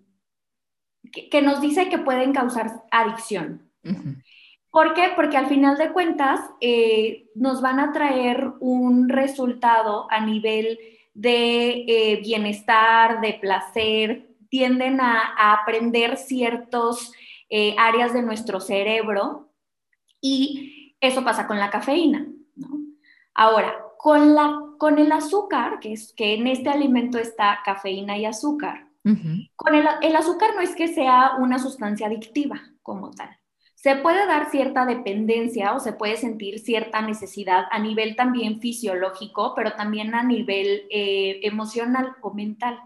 que, nos dice que pueden causar adicción. ¿Por qué? Porque al final de cuentas eh, nos van a traer un resultado a nivel de eh, bienestar, de placer, tienden a aprender ciertos eh, áreas de nuestro cerebro y eso pasa con la cafeína. Ahora, con, la, con el azúcar, que es que en este alimento está cafeína y azúcar, con el, el azúcar no es que sea una sustancia adictiva como tal. Se puede dar cierta dependencia o se puede sentir cierta necesidad a nivel también fisiológico, pero también a nivel eh, emocional o mental.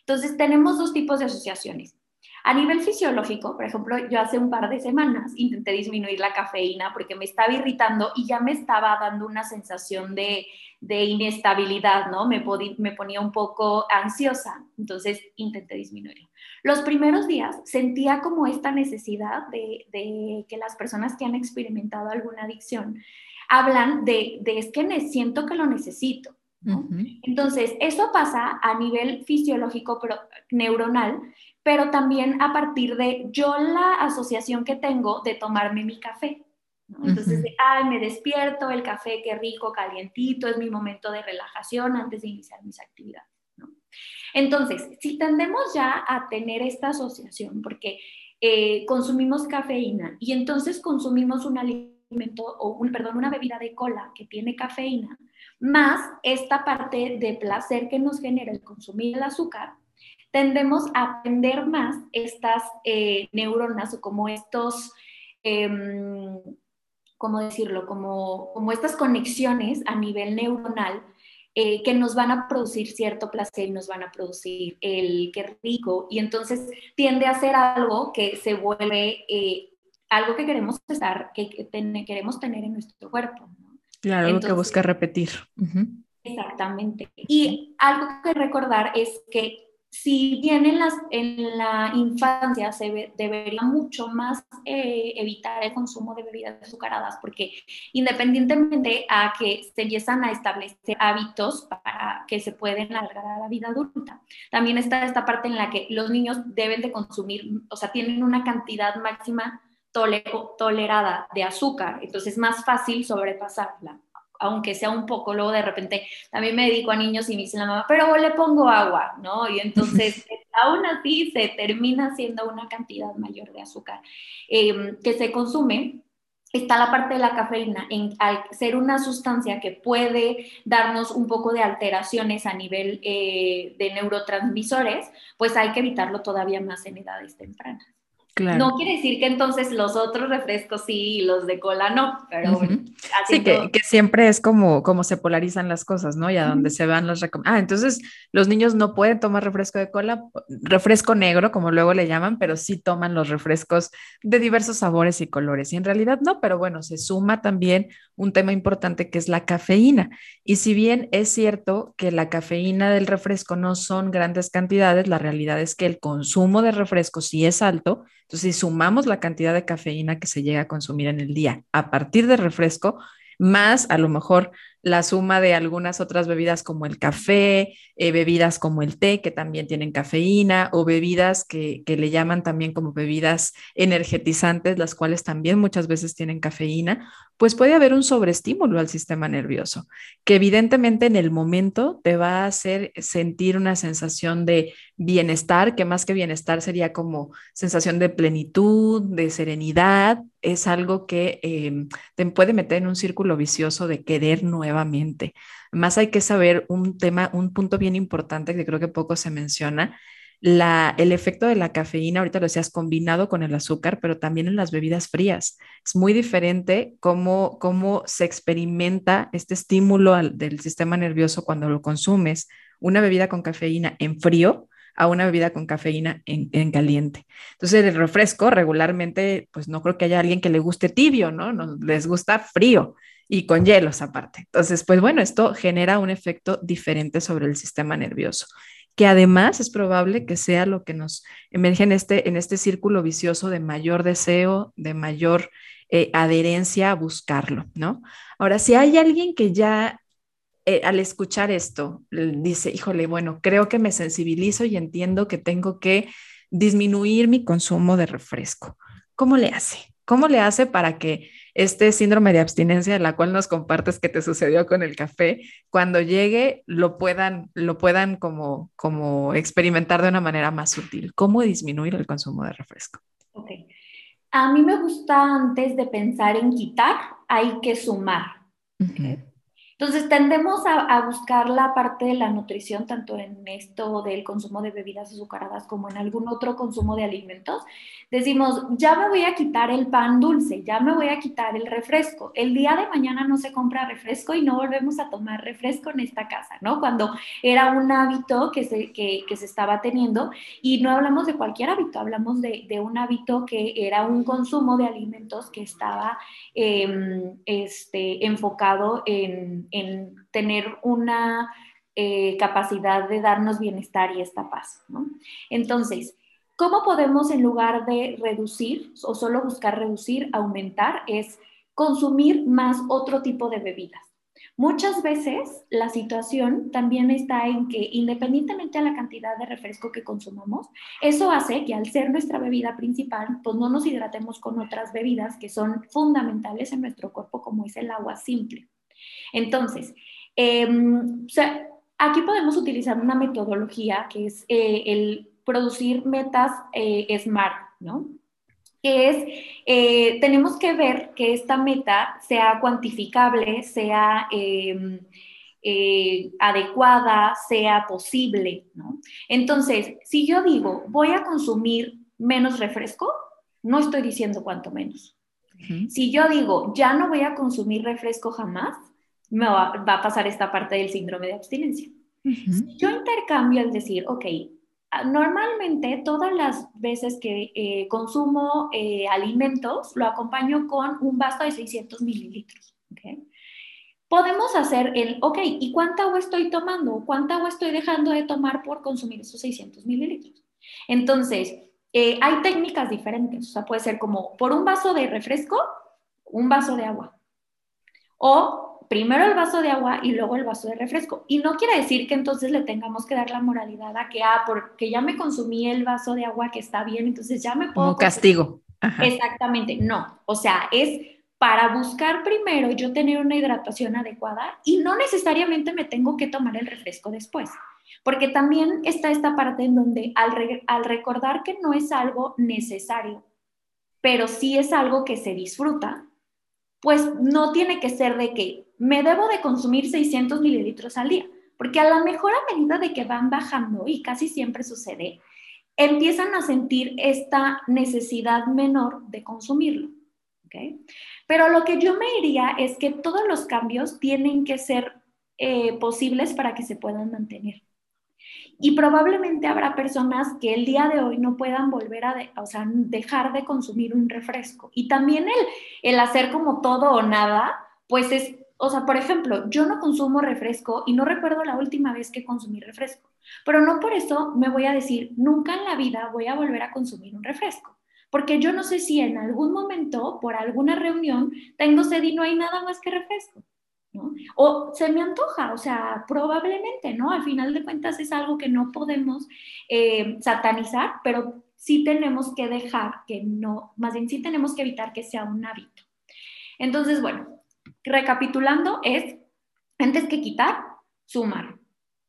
Entonces, tenemos dos tipos de asociaciones. A nivel fisiológico, por ejemplo, yo hace un par de semanas intenté disminuir la cafeína porque me estaba irritando y ya me estaba dando una sensación de, inestabilidad, ¿no? Me, me ponía un poco ansiosa, entonces intenté disminuirlo. Los primeros días sentía como esta necesidad de, que las personas que han experimentado alguna adicción hablan de, de es que siento que lo necesito. Entonces, eso pasa a nivel fisiológico, pero neuronal, pero también a partir de yo la asociación que tengo de tomarme mi café. Entonces, ay, me despierto, el café, qué rico, calientito, es mi momento de relajación antes de iniciar mis actividades. Entonces, si tendemos ya a tener esta asociación, porque eh, consumimos cafeína y entonces consumimos un alimento o un, perdón, una bebida de cola que tiene cafeína, más esta parte de placer que nos genera el consumir el azúcar, tendemos a aprender más estas eh, neuronas o como estos, em, ¿cómo decirlo? Como, como estas conexiones a nivel neuronal eh, que nos van a producir cierto placer y nos van a producir el que rico. Y entonces tiende a ser algo que se vuelve eh, algo que queremos estar, que, queremos tener en nuestro cuerpo. Claro, algo que busca repetir. Exactamente. Y algo que recordar es que si bien en, la infancia se debería mucho más eh, evitar el consumo de bebidas azucaradas, porque independientemente a que se empiezan a establecer hábitos para que se pueden alargar a la vida adulta, también está esta parte en la que los niños deben de consumir, o sea, tienen una cantidad máxima tolerada de azúcar, entonces es más fácil sobrepasarla aunque sea un poco, luego de repente también me dedico a niños y me dice la mamá, pero le pongo agua, ¿no? Y entonces aún así se termina siendo una cantidad mayor de azúcar em, que se consume. Está la parte de la cafeína, en, al ser una sustancia que puede darnos un poco de alteraciones a nivel eh, de neurotransmisores, pues hay que evitarlo todavía más en edades tempranas. No quiere decir que entonces los otros refrescos sí y los de cola no, pero Sí, que, siempre es como, como se polarizan las cosas, ¿no? Y a donde se van las recomendaciones. Ah, entonces los niños no pueden tomar refresco de cola, refresco negro, como luego le llaman, pero sí toman los refrescos de diversos sabores y colores. Y en realidad no, pero bueno, se suma también un tema importante que es la cafeína. Y si bien es cierto que la cafeína del refresco no son grandes cantidades, la realidad es que el consumo de refresco sí es alto entonces, si sumamos la cantidad de cafeína que se llega a consumir en el día a partir del refresco, más a lo mejor la suma de algunas otras bebidas como el café, eh, bebidas como el té, que también tienen cafeína, o bebidas que, que, le llaman también como bebidas energetizantes, las cuales también muchas veces tienen cafeína, pues puede haber un sobreestímulo al sistema nervioso, que evidentemente en el momento te va a hacer sentir una sensación de bienestar, que más que bienestar sería como sensación de plenitud, de serenidad, es algo que em, te puede meter en un círculo vicioso de querer nuevamente. Más hay que saber un tema, un punto bien importante que creo que poco se menciona, la, el efecto de la cafeína, ahorita lo decías, combinado con el azúcar, pero también en las bebidas frías. Es muy diferente cómo, cómo se experimenta este estímulo del sistema nervioso cuando lo consumes, una bebida con cafeína en frío a una bebida con cafeína en, en, caliente. Entonces, el refresco regularmente, pues no creo que haya alguien que le guste tibio, ¿no? Nos, les gusta frío y con hielos aparte. Entonces, pues bueno, esto genera un efecto diferente sobre el sistema nervioso que además es probable que sea lo que nos emerge en este, en este círculo vicioso de mayor deseo, de mayor eh, adherencia a buscarlo, ¿no? Ahora, si hay alguien que ya eh, al escuchar esto dice, híjole, bueno, creo que me sensibilizo y entiendo que tengo que disminuir mi consumo de refresco, ¿cómo le hace? ¿Cómo le hace para que este síndrome de abstinencia de la cual nos compartes que te sucedió con el café, cuando llegue lo puedan, lo puedan como, como experimentar de una manera más sutil. ¿Cómo disminuir el consumo de refresco? Ok. A mí me gusta antes de pensar en quitar, hay que sumar. Entonces tendemos a, buscar la parte de la nutrición, tanto en esto del consumo de bebidas azucaradas como en algún otro consumo de alimentos. Decimos, ya me voy a quitar el pan dulce, ya me voy a quitar el refresco. El día de mañana no se compra refresco y no volvemos a tomar refresco en esta casa, ¿no? Cuando era un hábito que se, que, se estaba teniendo y no hablamos de cualquier hábito, hablamos de, de un hábito que era un consumo de alimentos que estaba em, este, enfocado en en tener una eh, capacidad de darnos bienestar y esta paz. Entonces, ¿cómo podemos en lugar de reducir o solo buscar reducir, aumentar? Es consumir más otro tipo de bebidas. Muchas veces la situación también está en que independientemente de la cantidad de refresco que consumamos, eso hace que al ser nuestra bebida principal, pues no nos hidratemos con otras bebidas que son fundamentales en nuestro cuerpo, como es el agua simple. Entonces, em, aquí podemos utilizar una metodología que es eh, el producir metas eh, SMART, ¿no? Que es, eh, tenemos que ver que esta meta sea cuantificable, sea, em, eh, adecuada, sea posible, ¿no? Entonces, si yo digo, voy a consumir menos refresco, no estoy diciendo cuánto menos. Si yo digo, ya no voy a consumir refresco jamás, me va, a pasar esta parte del síndrome de abstinencia. Yo intercambio el decir, ok, ah, normalmente todas las veces que eh, consumo eh, alimentos, lo acompaño con un vaso de 600 mililitros. ¿okay? podemos hacer el, ok, ¿y cuánta agua estoy tomando? ¿Cuánta agua estoy dejando de tomar por consumir esos 600 mililitros? Entonces, eh, hay técnicas diferentes, o sea, puede ser como por un vaso de refresco, un vaso de agua. O primero el vaso de agua y luego el vaso de refresco. Y no quiere decir que entonces le tengamos que dar la moralidad a que, ah, porque ya me consumí el vaso de agua que está bien, entonces ya me puedo... Como castigo. Exactamente, no. O sea, es para buscar primero yo tener una hidratación adecuada y no necesariamente me tengo que tomar el refresco después. Porque también está esta parte en donde al, recordar que no es algo necesario, pero sí es algo que se disfruta, pues no tiene que ser de que me debo de consumir 600 mililitros al día, porque a lo mejor a medida de que van bajando, y casi siempre sucede, empiezan a sentir esta necesidad menor de consumirlo. Pero lo que yo me diría es que todos los cambios tienen que ser eh, posibles para que se puedan mantener. Y probablemente habrá personas que el día de hoy no puedan volver a, dejar de consumir un refresco. Y también el, el hacer como todo o nada, pues es, o sea, por ejemplo, yo no consumo refresco y no recuerdo la última vez que consumí refresco, pero no por eso me voy a decir, nunca en la vida voy a volver a consumir un refresco porque yo no sé si en algún momento, por alguna reunión, tengo sed y no hay nada más que refresco. ¿no? O se me antoja, o sea, probablemente, ¿no? Al final de cuentas es algo que no podemos eh, satanizar, pero sí tenemos que dejar que no, más bien sí tenemos que evitar que sea un hábito. Entonces, bueno, recapitulando es, antes que quitar, sumar.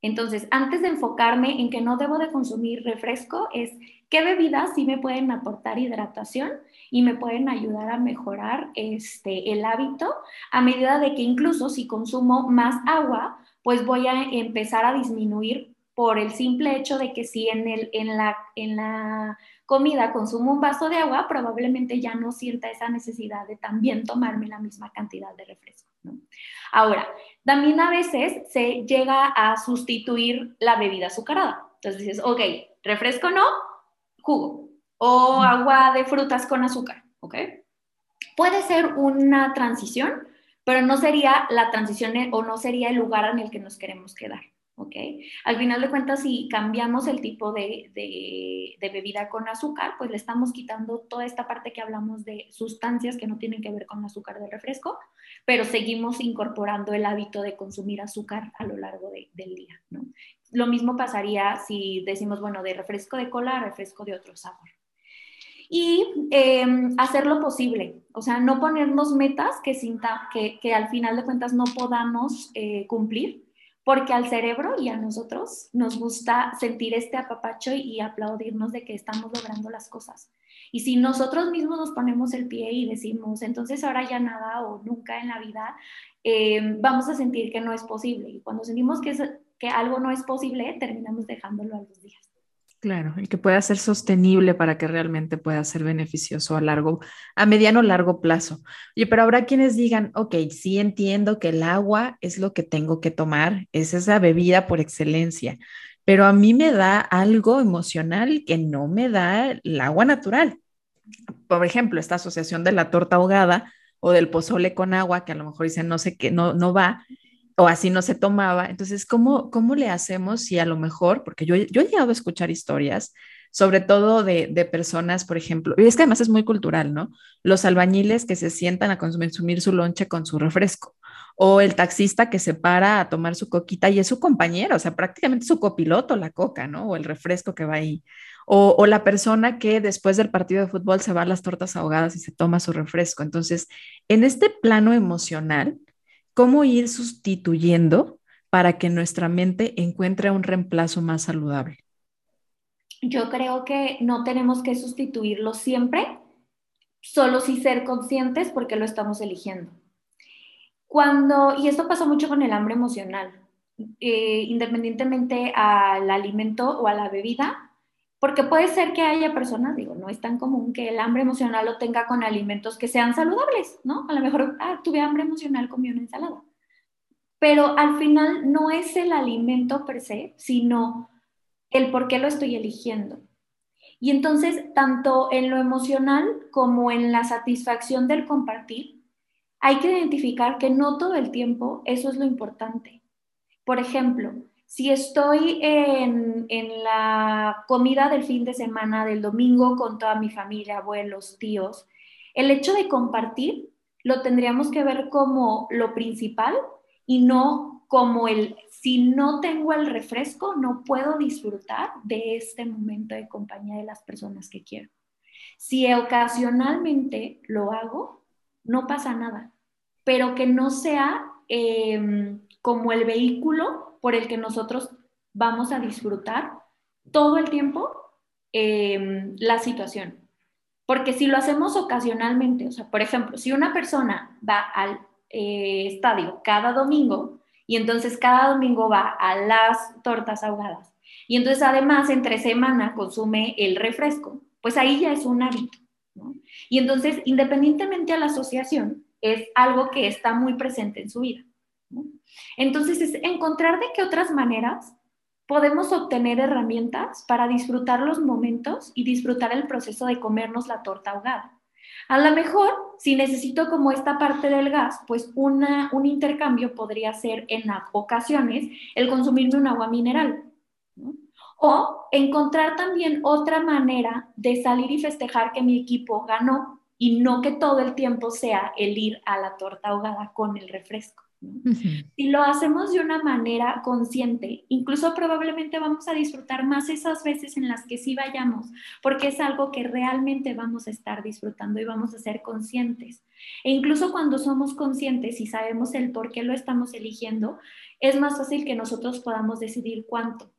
Entonces, antes de enfocarme en que no debo de consumir refresco, es qué bebidas sí me pueden aportar hidratación y me pueden ayudar a mejorar este, el hábito a medida de que incluso si consumo más agua, pues voy a empezar a disminuir por el simple hecho de que si en, el, en, la, en la comida consumo un vaso de agua, probablemente ya no sienta esa necesidad de también tomarme la misma cantidad de refresco. Ahora, también a veces se llega a sustituir la bebida azucarada. Entonces dices, ok, refresco no, jugo o agua de frutas con azúcar, ¿ok? Puede ser una transición, pero no sería la transición o no sería el lugar en el que nos queremos quedar. ¿Ok? Al final de cuentas, si cambiamos el tipo de, bebida con azúcar, pues le estamos quitando toda esta parte que hablamos de sustancias que no tienen que ver con azúcar del refresco, pero seguimos incorporando el hábito de consumir azúcar a lo largo del día, ¿no? Lo mismo pasaría si decimos, bueno, de refresco de cola a refresco de otro sabor. Y em, hacer lo posible, o sea, no ponernos metas que, que, que al final de cuentas no podamos eh, cumplir, porque al cerebro y a nosotros nos gusta sentir este apapacho y aplaudirnos de que estamos logrando las cosas. Y si nosotros mismos nos ponemos el pie y decimos, entonces ahora ya nada o nunca en la vida, eh, vamos a sentir que no es posible. Y cuando sentimos que, que algo no es posible, terminamos dejándolo a los días. Claro, el que pueda ser sostenible para que realmente pueda ser beneficioso a largo, a mediano largo plazo. Oye, pero habrá quienes digan, ok, sí entiendo que el agua es lo que tengo que tomar, es esa bebida por excelencia, pero a mí me da algo emocional que no me da el agua natural. Por ejemplo, esta asociación de la torta ahogada o del pozole con agua, que a lo mejor dicen no sé qué, no, no va, o así no se tomaba. Entonces, ¿cómo, cómo le hacemos si a lo mejor, porque yo, yo he llegado a escuchar historias, sobre todo de, de, personas, por ejemplo, y es que además es muy cultural, ¿no? Los albañiles que se sientan a consumir su lonche con su refresco, o el taxista que se para a tomar su coquita y es su compañero, o sea, prácticamente su copiloto, la coca, ¿no? O el refresco que va ahí. O, o, la persona que después del partido de fútbol se va a las tortas ahogadas y se toma su refresco. Entonces, en este plano emocional, cómo ir sustituyendo para que nuestra mente encuentre un reemplazo más saludable. Yo creo que no tenemos que sustituirlo siempre, solo si ser conscientes porque lo estamos eligiendo. Cuando, y esto pasa mucho con el hambre emocional, eh, independientemente al alimento o a la bebida, porque puede ser que haya personas, digo, no es tan común que el hambre emocional lo tenga con alimentos que sean saludables, ¿no? A lo mejor, ah, tuve hambre emocional, comí una ensalada. Pero al final no es el alimento per se, sino el por qué lo estoy eligiendo. Y entonces, tanto en lo emocional como en la satisfacción del compartir, hay que identificar que no todo el tiempo eso es lo importante. Por ejemplo, si estoy en, la comida del fin de semana, del domingo, con toda mi familia, abuelos, tíos, el hecho de compartir lo tendríamos que ver como lo principal y no como el, si no tengo el refresco, no puedo disfrutar de este momento de compañía de las personas que quiero. Si ocasionalmente lo hago, no pasa nada, pero que no sea em, como el vehículo por el que nosotros vamos a disfrutar todo el tiempo em, la situación. Porque si lo hacemos ocasionalmente, o sea, por ejemplo, si una persona va al eh, estadio cada domingo y entonces cada domingo va a las tortas ahogadas y entonces además entre semana consume el refresco, pues ahí ya es un hábito. Y entonces, independientemente a la asociación, es algo que está muy presente en su vida. Entonces, es encontrar de qué otras maneras podemos obtener herramientas para disfrutar los momentos y disfrutar el proceso de comernos la torta ahogada. A lo mejor, si necesito como esta parte del gas, pues un intercambio podría ser en ocasiones el consumirme un agua mineral. O encontrar también otra manera de salir y festejar que mi equipo ganó y no que todo el tiempo sea el ir a la torta ahogada con el refresco. Si lo hacemos de una manera consciente, incluso probablemente vamos a disfrutar más esas veces en las que sí vayamos, porque es algo que realmente vamos a estar disfrutando y vamos a ser conscientes. E incluso cuando somos conscientes y sabemos el por qué lo estamos eligiendo, es más fácil que nosotros podamos decidir cuánto.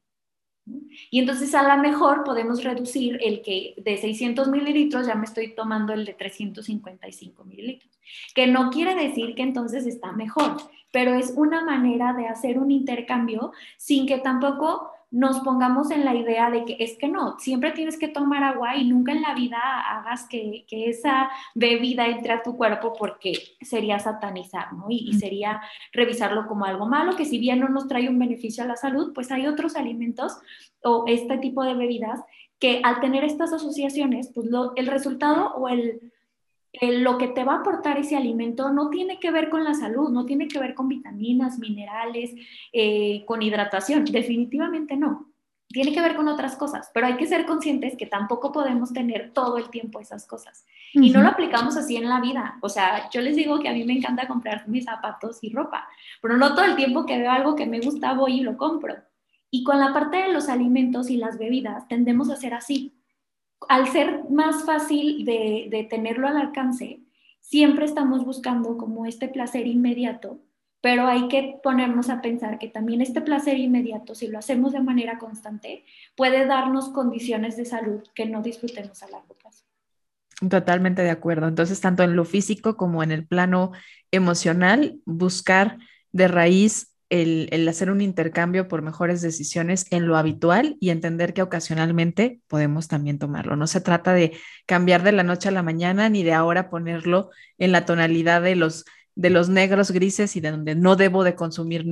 Y entonces a lo mejor podemos reducir el que de 600 mililitros ya me estoy tomando el de 355 mililitros, que no quiere decir que entonces está mejor, pero es una manera de hacer un intercambio sin que tampoco nos pongamos en la idea de que es que no, siempre tienes que tomar agua y nunca en la vida hagas que, esa bebida entre a tu cuerpo porque sería satanizar, ¿no? Y, y, sería revisarlo como algo malo, que si bien no nos trae un beneficio a la salud, pues hay otros alimentos o este tipo de bebidas que al tener estas asociaciones, pues el resultado o el, lo que te va a aportar ese alimento no tiene que ver con la salud, no tiene que ver con vitaminas, minerales, eh, con hidratación, definitivamente no. Tiene que ver con otras cosas, pero hay que ser conscientes que tampoco podemos tener todo el tiempo esas cosas. Y no lo aplicamos así en la vida. O sea, yo les digo que a mí me encanta comprar mis zapatos y ropa, pero no todo el tiempo que veo algo que me gusta voy y lo compro. Y con la parte de los alimentos y las bebidas tendemos a ser así al ser más fácil de, tenerlo al alcance, siempre estamos buscando como este placer inmediato, pero hay que ponernos a pensar que también este placer inmediato, si lo hacemos de manera constante, puede darnos condiciones de salud que no disfrutemos a largo plazo. Totalmente de acuerdo. Entonces, tanto en lo físico como en el plano emocional, buscar de raíz el, hacer un intercambio por mejores decisiones en lo habitual y entender que ocasionalmente podemos también tomarlo. No se trata de cambiar de la noche a la mañana ni de ahora ponerlo en la tonalidad de los, de los negros grises y de donde no debo de consumir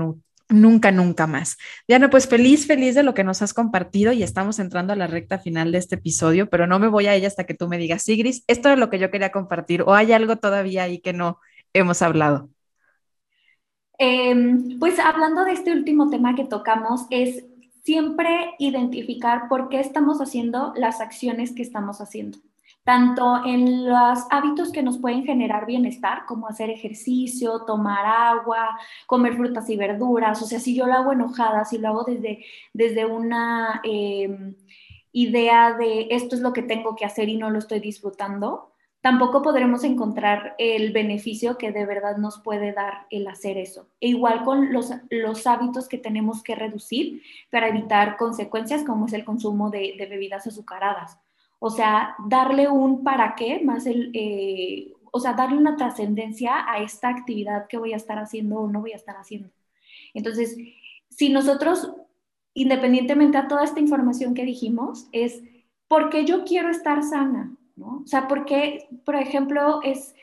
nunca, nunca más. Diana, pues feliz, feliz de lo que nos has compartido y estamos entrando a la recta final de este episodio, pero no me voy a ella hasta que tú me digas, sí, Gris, esto es lo que yo quería compartir o hay algo todavía ahí que no hemos hablado. Em, pues hablando de este último tema que tocamos, es siempre identificar por qué estamos haciendo las acciones que estamos haciendo tanto en los hábitos que nos pueden generar bienestar, como hacer ejercicio, tomar agua, comer frutas y verduras. O sea, si yo lo hago enojada, si lo hago desde, desde una em, idea de esto es lo que tengo que hacer y no lo estoy disfrutando, tampoco podremos encontrar el beneficio que de verdad nos puede dar el hacer eso. E igual con los, los hábitos que tenemos que reducir para evitar consecuencias como es el consumo de, bebidas azucaradas. O sea, darle un para qué más el... Eh, o sea, darle una trascendencia a esta actividad que voy a estar haciendo o no voy a estar haciendo. Entonces, si nosotros, independientemente a toda esta información que dijimos, es porque yo quiero estar sana, ¿no? O sea, porque, por ejemplo, es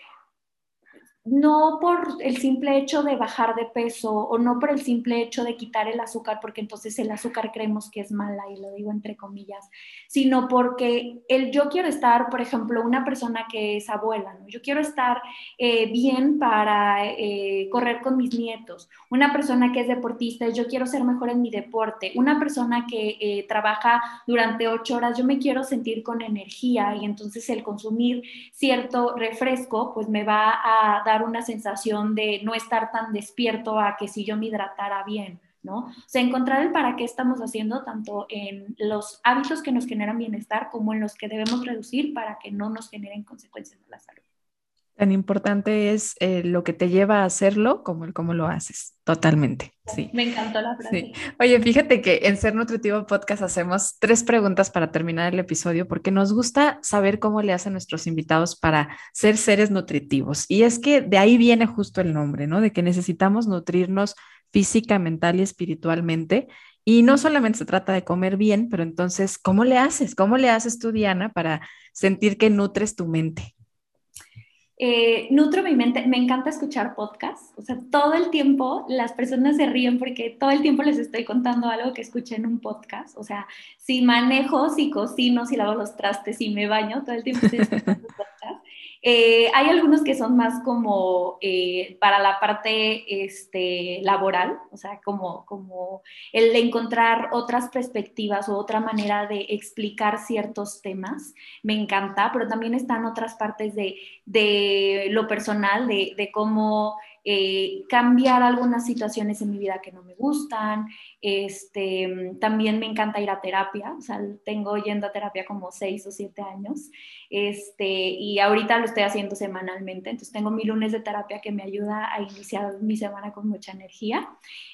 no por el simple hecho de bajar de peso o no por el simple hecho de quitar el azúcar, porque entonces el azúcar creemos que es mala, y lo digo entre comillas, sino porque el yo quiero estar, por ejemplo, una persona que es abuela, ¿no? yo quiero estar eh, bien para eh, correr con mis nietos, una persona que es deportista, yo quiero ser mejor en mi deporte, una persona que eh, trabaja durante ocho horas, yo me quiero sentir con energía y entonces el consumir cierto refresco, pues me va a dar una sensación de no estar tan despierto a que si yo me hidratara bien, ¿no? O sea, encontrar el para qué estamos haciendo tanto en los hábitos que nos generan bienestar como en los que debemos reducir para que no nos generen consecuencias de la salud. Tan importante es eh, lo que te lleva a hacerlo como el cómo lo haces. Totalmente. Sí. Me encantó la frase. Oye, fíjate que en Ser Nutritivo Podcast hacemos tres preguntas para terminar el episodio porque nos gusta saber cómo le hacen nuestros invitados para ser seres nutritivos. Y es que de ahí viene justo el nombre, ¿no? De que necesitamos nutrirnos física, mental y espiritualmente. Y no solamente se trata de comer bien, pero entonces, ¿cómo le haces? ¿Cómo le haces tú, Diana, para sentir que nutres tu mente? Eh, nutro mi mente, me encanta escuchar podcasts, o sea, todo el tiempo las personas se ríen porque todo el tiempo les estoy contando algo que escuché en un podcast, o sea, si manejo, si cocino, si lavo los trastes, si me baño, todo el tiempo estoy escuchando podcasts. Eh, hay algunos que son más como eh, para la parte este, laboral, o sea, como, como el de encontrar otras perspectivas o otra manera de explicar ciertos temas. Me encanta, pero también están otras partes de, de lo personal, de, de cómo eh, cambiar algunas situaciones en mi vida que no me gustan. Este, también me encanta ir a terapia, o sea, tengo yendo a terapia como seis o siete años. Este, y ahorita lo estoy haciendo semanalmente, entonces tengo mi lunes de terapia que me ayuda a iniciar mi semana con mucha energía.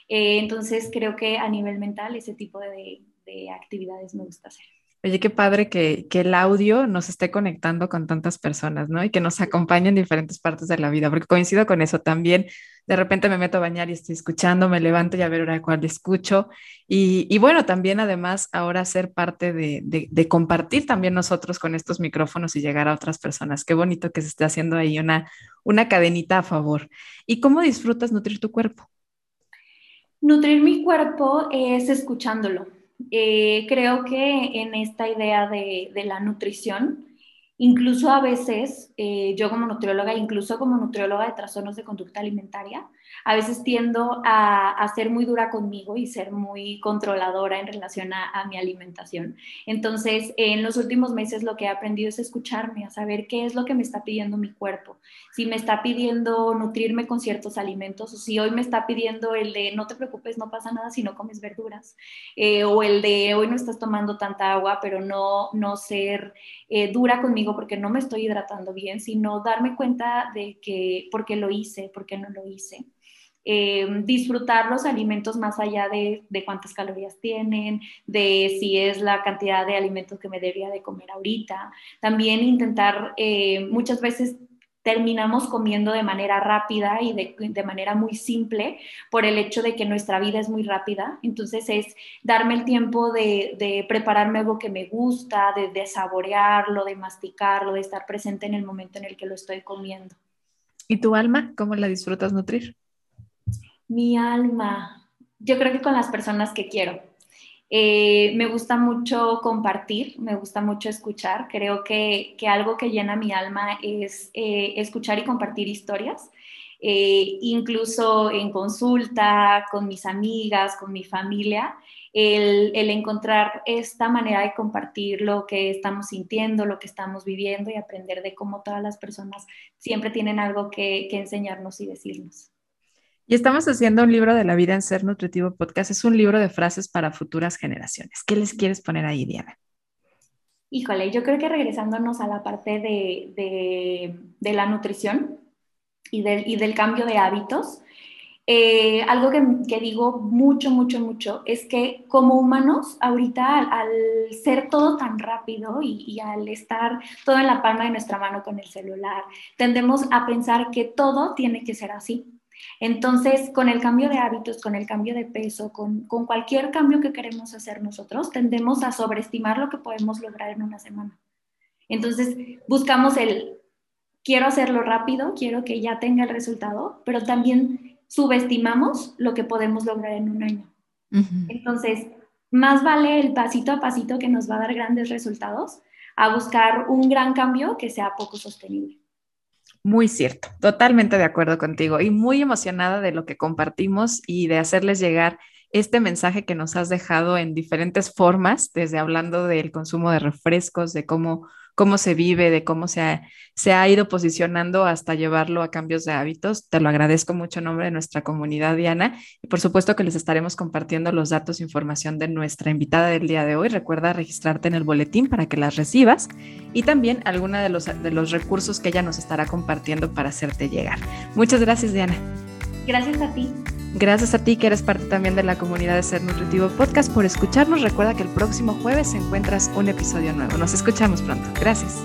Eh, entonces creo que a nivel mental ese tipo de, de actividades me gusta hacer. Oye, qué padre que, el audio nos esté conectando con tantas personas, ¿no? Y que nos acompañe en diferentes partes de la vida, porque coincido con eso también. De repente me meto a bañar y estoy escuchando, me levanto y a ver hora cuál escucho. Y, bueno, también además ahora ser parte de, de, de, compartir también nosotros con estos micrófonos y llegar a otras personas. Qué bonito que se esté haciendo ahí una, una cadenita a favor. ¿Y cómo disfrutas nutrir tu cuerpo? Nutrir mi cuerpo es escuchándolo eh, creo que en esta idea de, de la nutrición, incluso a veces, eh, yo como nutrióloga, incluso como nutrióloga de trastornos de conducta alimentaria, a veces tiendo a, ser muy dura conmigo y ser muy controladora en relación a, mi alimentación. Entonces, en los últimos meses lo que he aprendido es escucharme, a saber qué es lo que me está pidiendo mi cuerpo. Si me está pidiendo nutrirme con ciertos alimentos o si hoy me está pidiendo el de no te preocupes, no pasa nada si no comes verduras. Eh, o el de hoy no estás tomando tanta agua, pero no, no ser eh, dura conmigo porque no me estoy hidratando bien, sino darme cuenta de que porque lo hice, porque no lo hice. Eh, disfrutar los alimentos más allá de, cuántas calorías tienen, de si es la cantidad de alimentos que me debería de comer ahorita. También intentar, eh, muchas veces terminamos comiendo de manera rápida y de, manera muy simple por el hecho de que nuestra vida es muy rápida. Entonces es darme el tiempo de, de prepararme algo que me gusta, de, de saborearlo, de masticarlo, de estar presente en el momento en el que lo estoy comiendo. ¿Y tu alma, cómo la disfrutas nutrir? Mi alma, yo creo que con las personas que quiero. Eh, me gusta mucho compartir, me gusta mucho escuchar. Creo que, algo que llena mi alma es eh, escuchar y compartir historias. Eh, incluso en consulta, con mis amigas, con mi familia, el, encontrar esta manera de compartir lo que estamos sintiendo, lo que estamos viviendo y aprender de cómo todas las personas siempre tienen algo que enseñarnos y decirnos. Y estamos haciendo un libro de la vida en Ser Nutritivo Podcast. Es un libro de frases para futuras generaciones. ¿Qué les quieres poner ahí, Diana? Híjole, yo creo que regresándonos a la parte de, la nutrición y del, cambio de hábitos, eh, algo que, digo mucho, mucho, mucho es que como humanos, ahorita al, ser todo tan rápido y, y, al estar todo en la palma de nuestra mano con el celular, tendemos a pensar que todo tiene que ser así. Entonces, con el cambio de hábitos, con el cambio de peso, con, con cualquier cambio que queremos hacer nosotros, tendemos a sobreestimar lo que podemos lograr en una semana. Entonces, buscamos el, quiero hacerlo rápido, quiero que ya tenga el resultado, pero también subestimamos lo que podemos lograr en un año. Entonces, más vale el pasito a pasito que nos va a dar grandes resultados a buscar un gran cambio que sea poco sostenible. Muy cierto, totalmente de acuerdo contigo y muy emocionada de lo que compartimos y de hacerles llegar este mensaje que nos has dejado en diferentes formas, desde hablando del consumo de refrescos, de cómo cómo se vive, de cómo se ha, se ha ido posicionando hasta llevarlo a cambios de hábitos. Te lo agradezco mucho en nombre de nuestra comunidad, Diana. Y por supuesto que les estaremos compartiendo los datos e información de nuestra invitada del día de hoy. Recuerda registrarte en el boletín para que las recibas y también alguna de los, de los recursos que ella nos estará compartiendo para hacerte llegar. Muchas gracias, Diana. Gracias a ti. Gracias a ti que eres parte también de la comunidad de Ser Nutritivo Podcast por escucharnos. Recuerda que el próximo jueves encuentras un episodio nuevo. Nos escuchamos pronto. Gracias.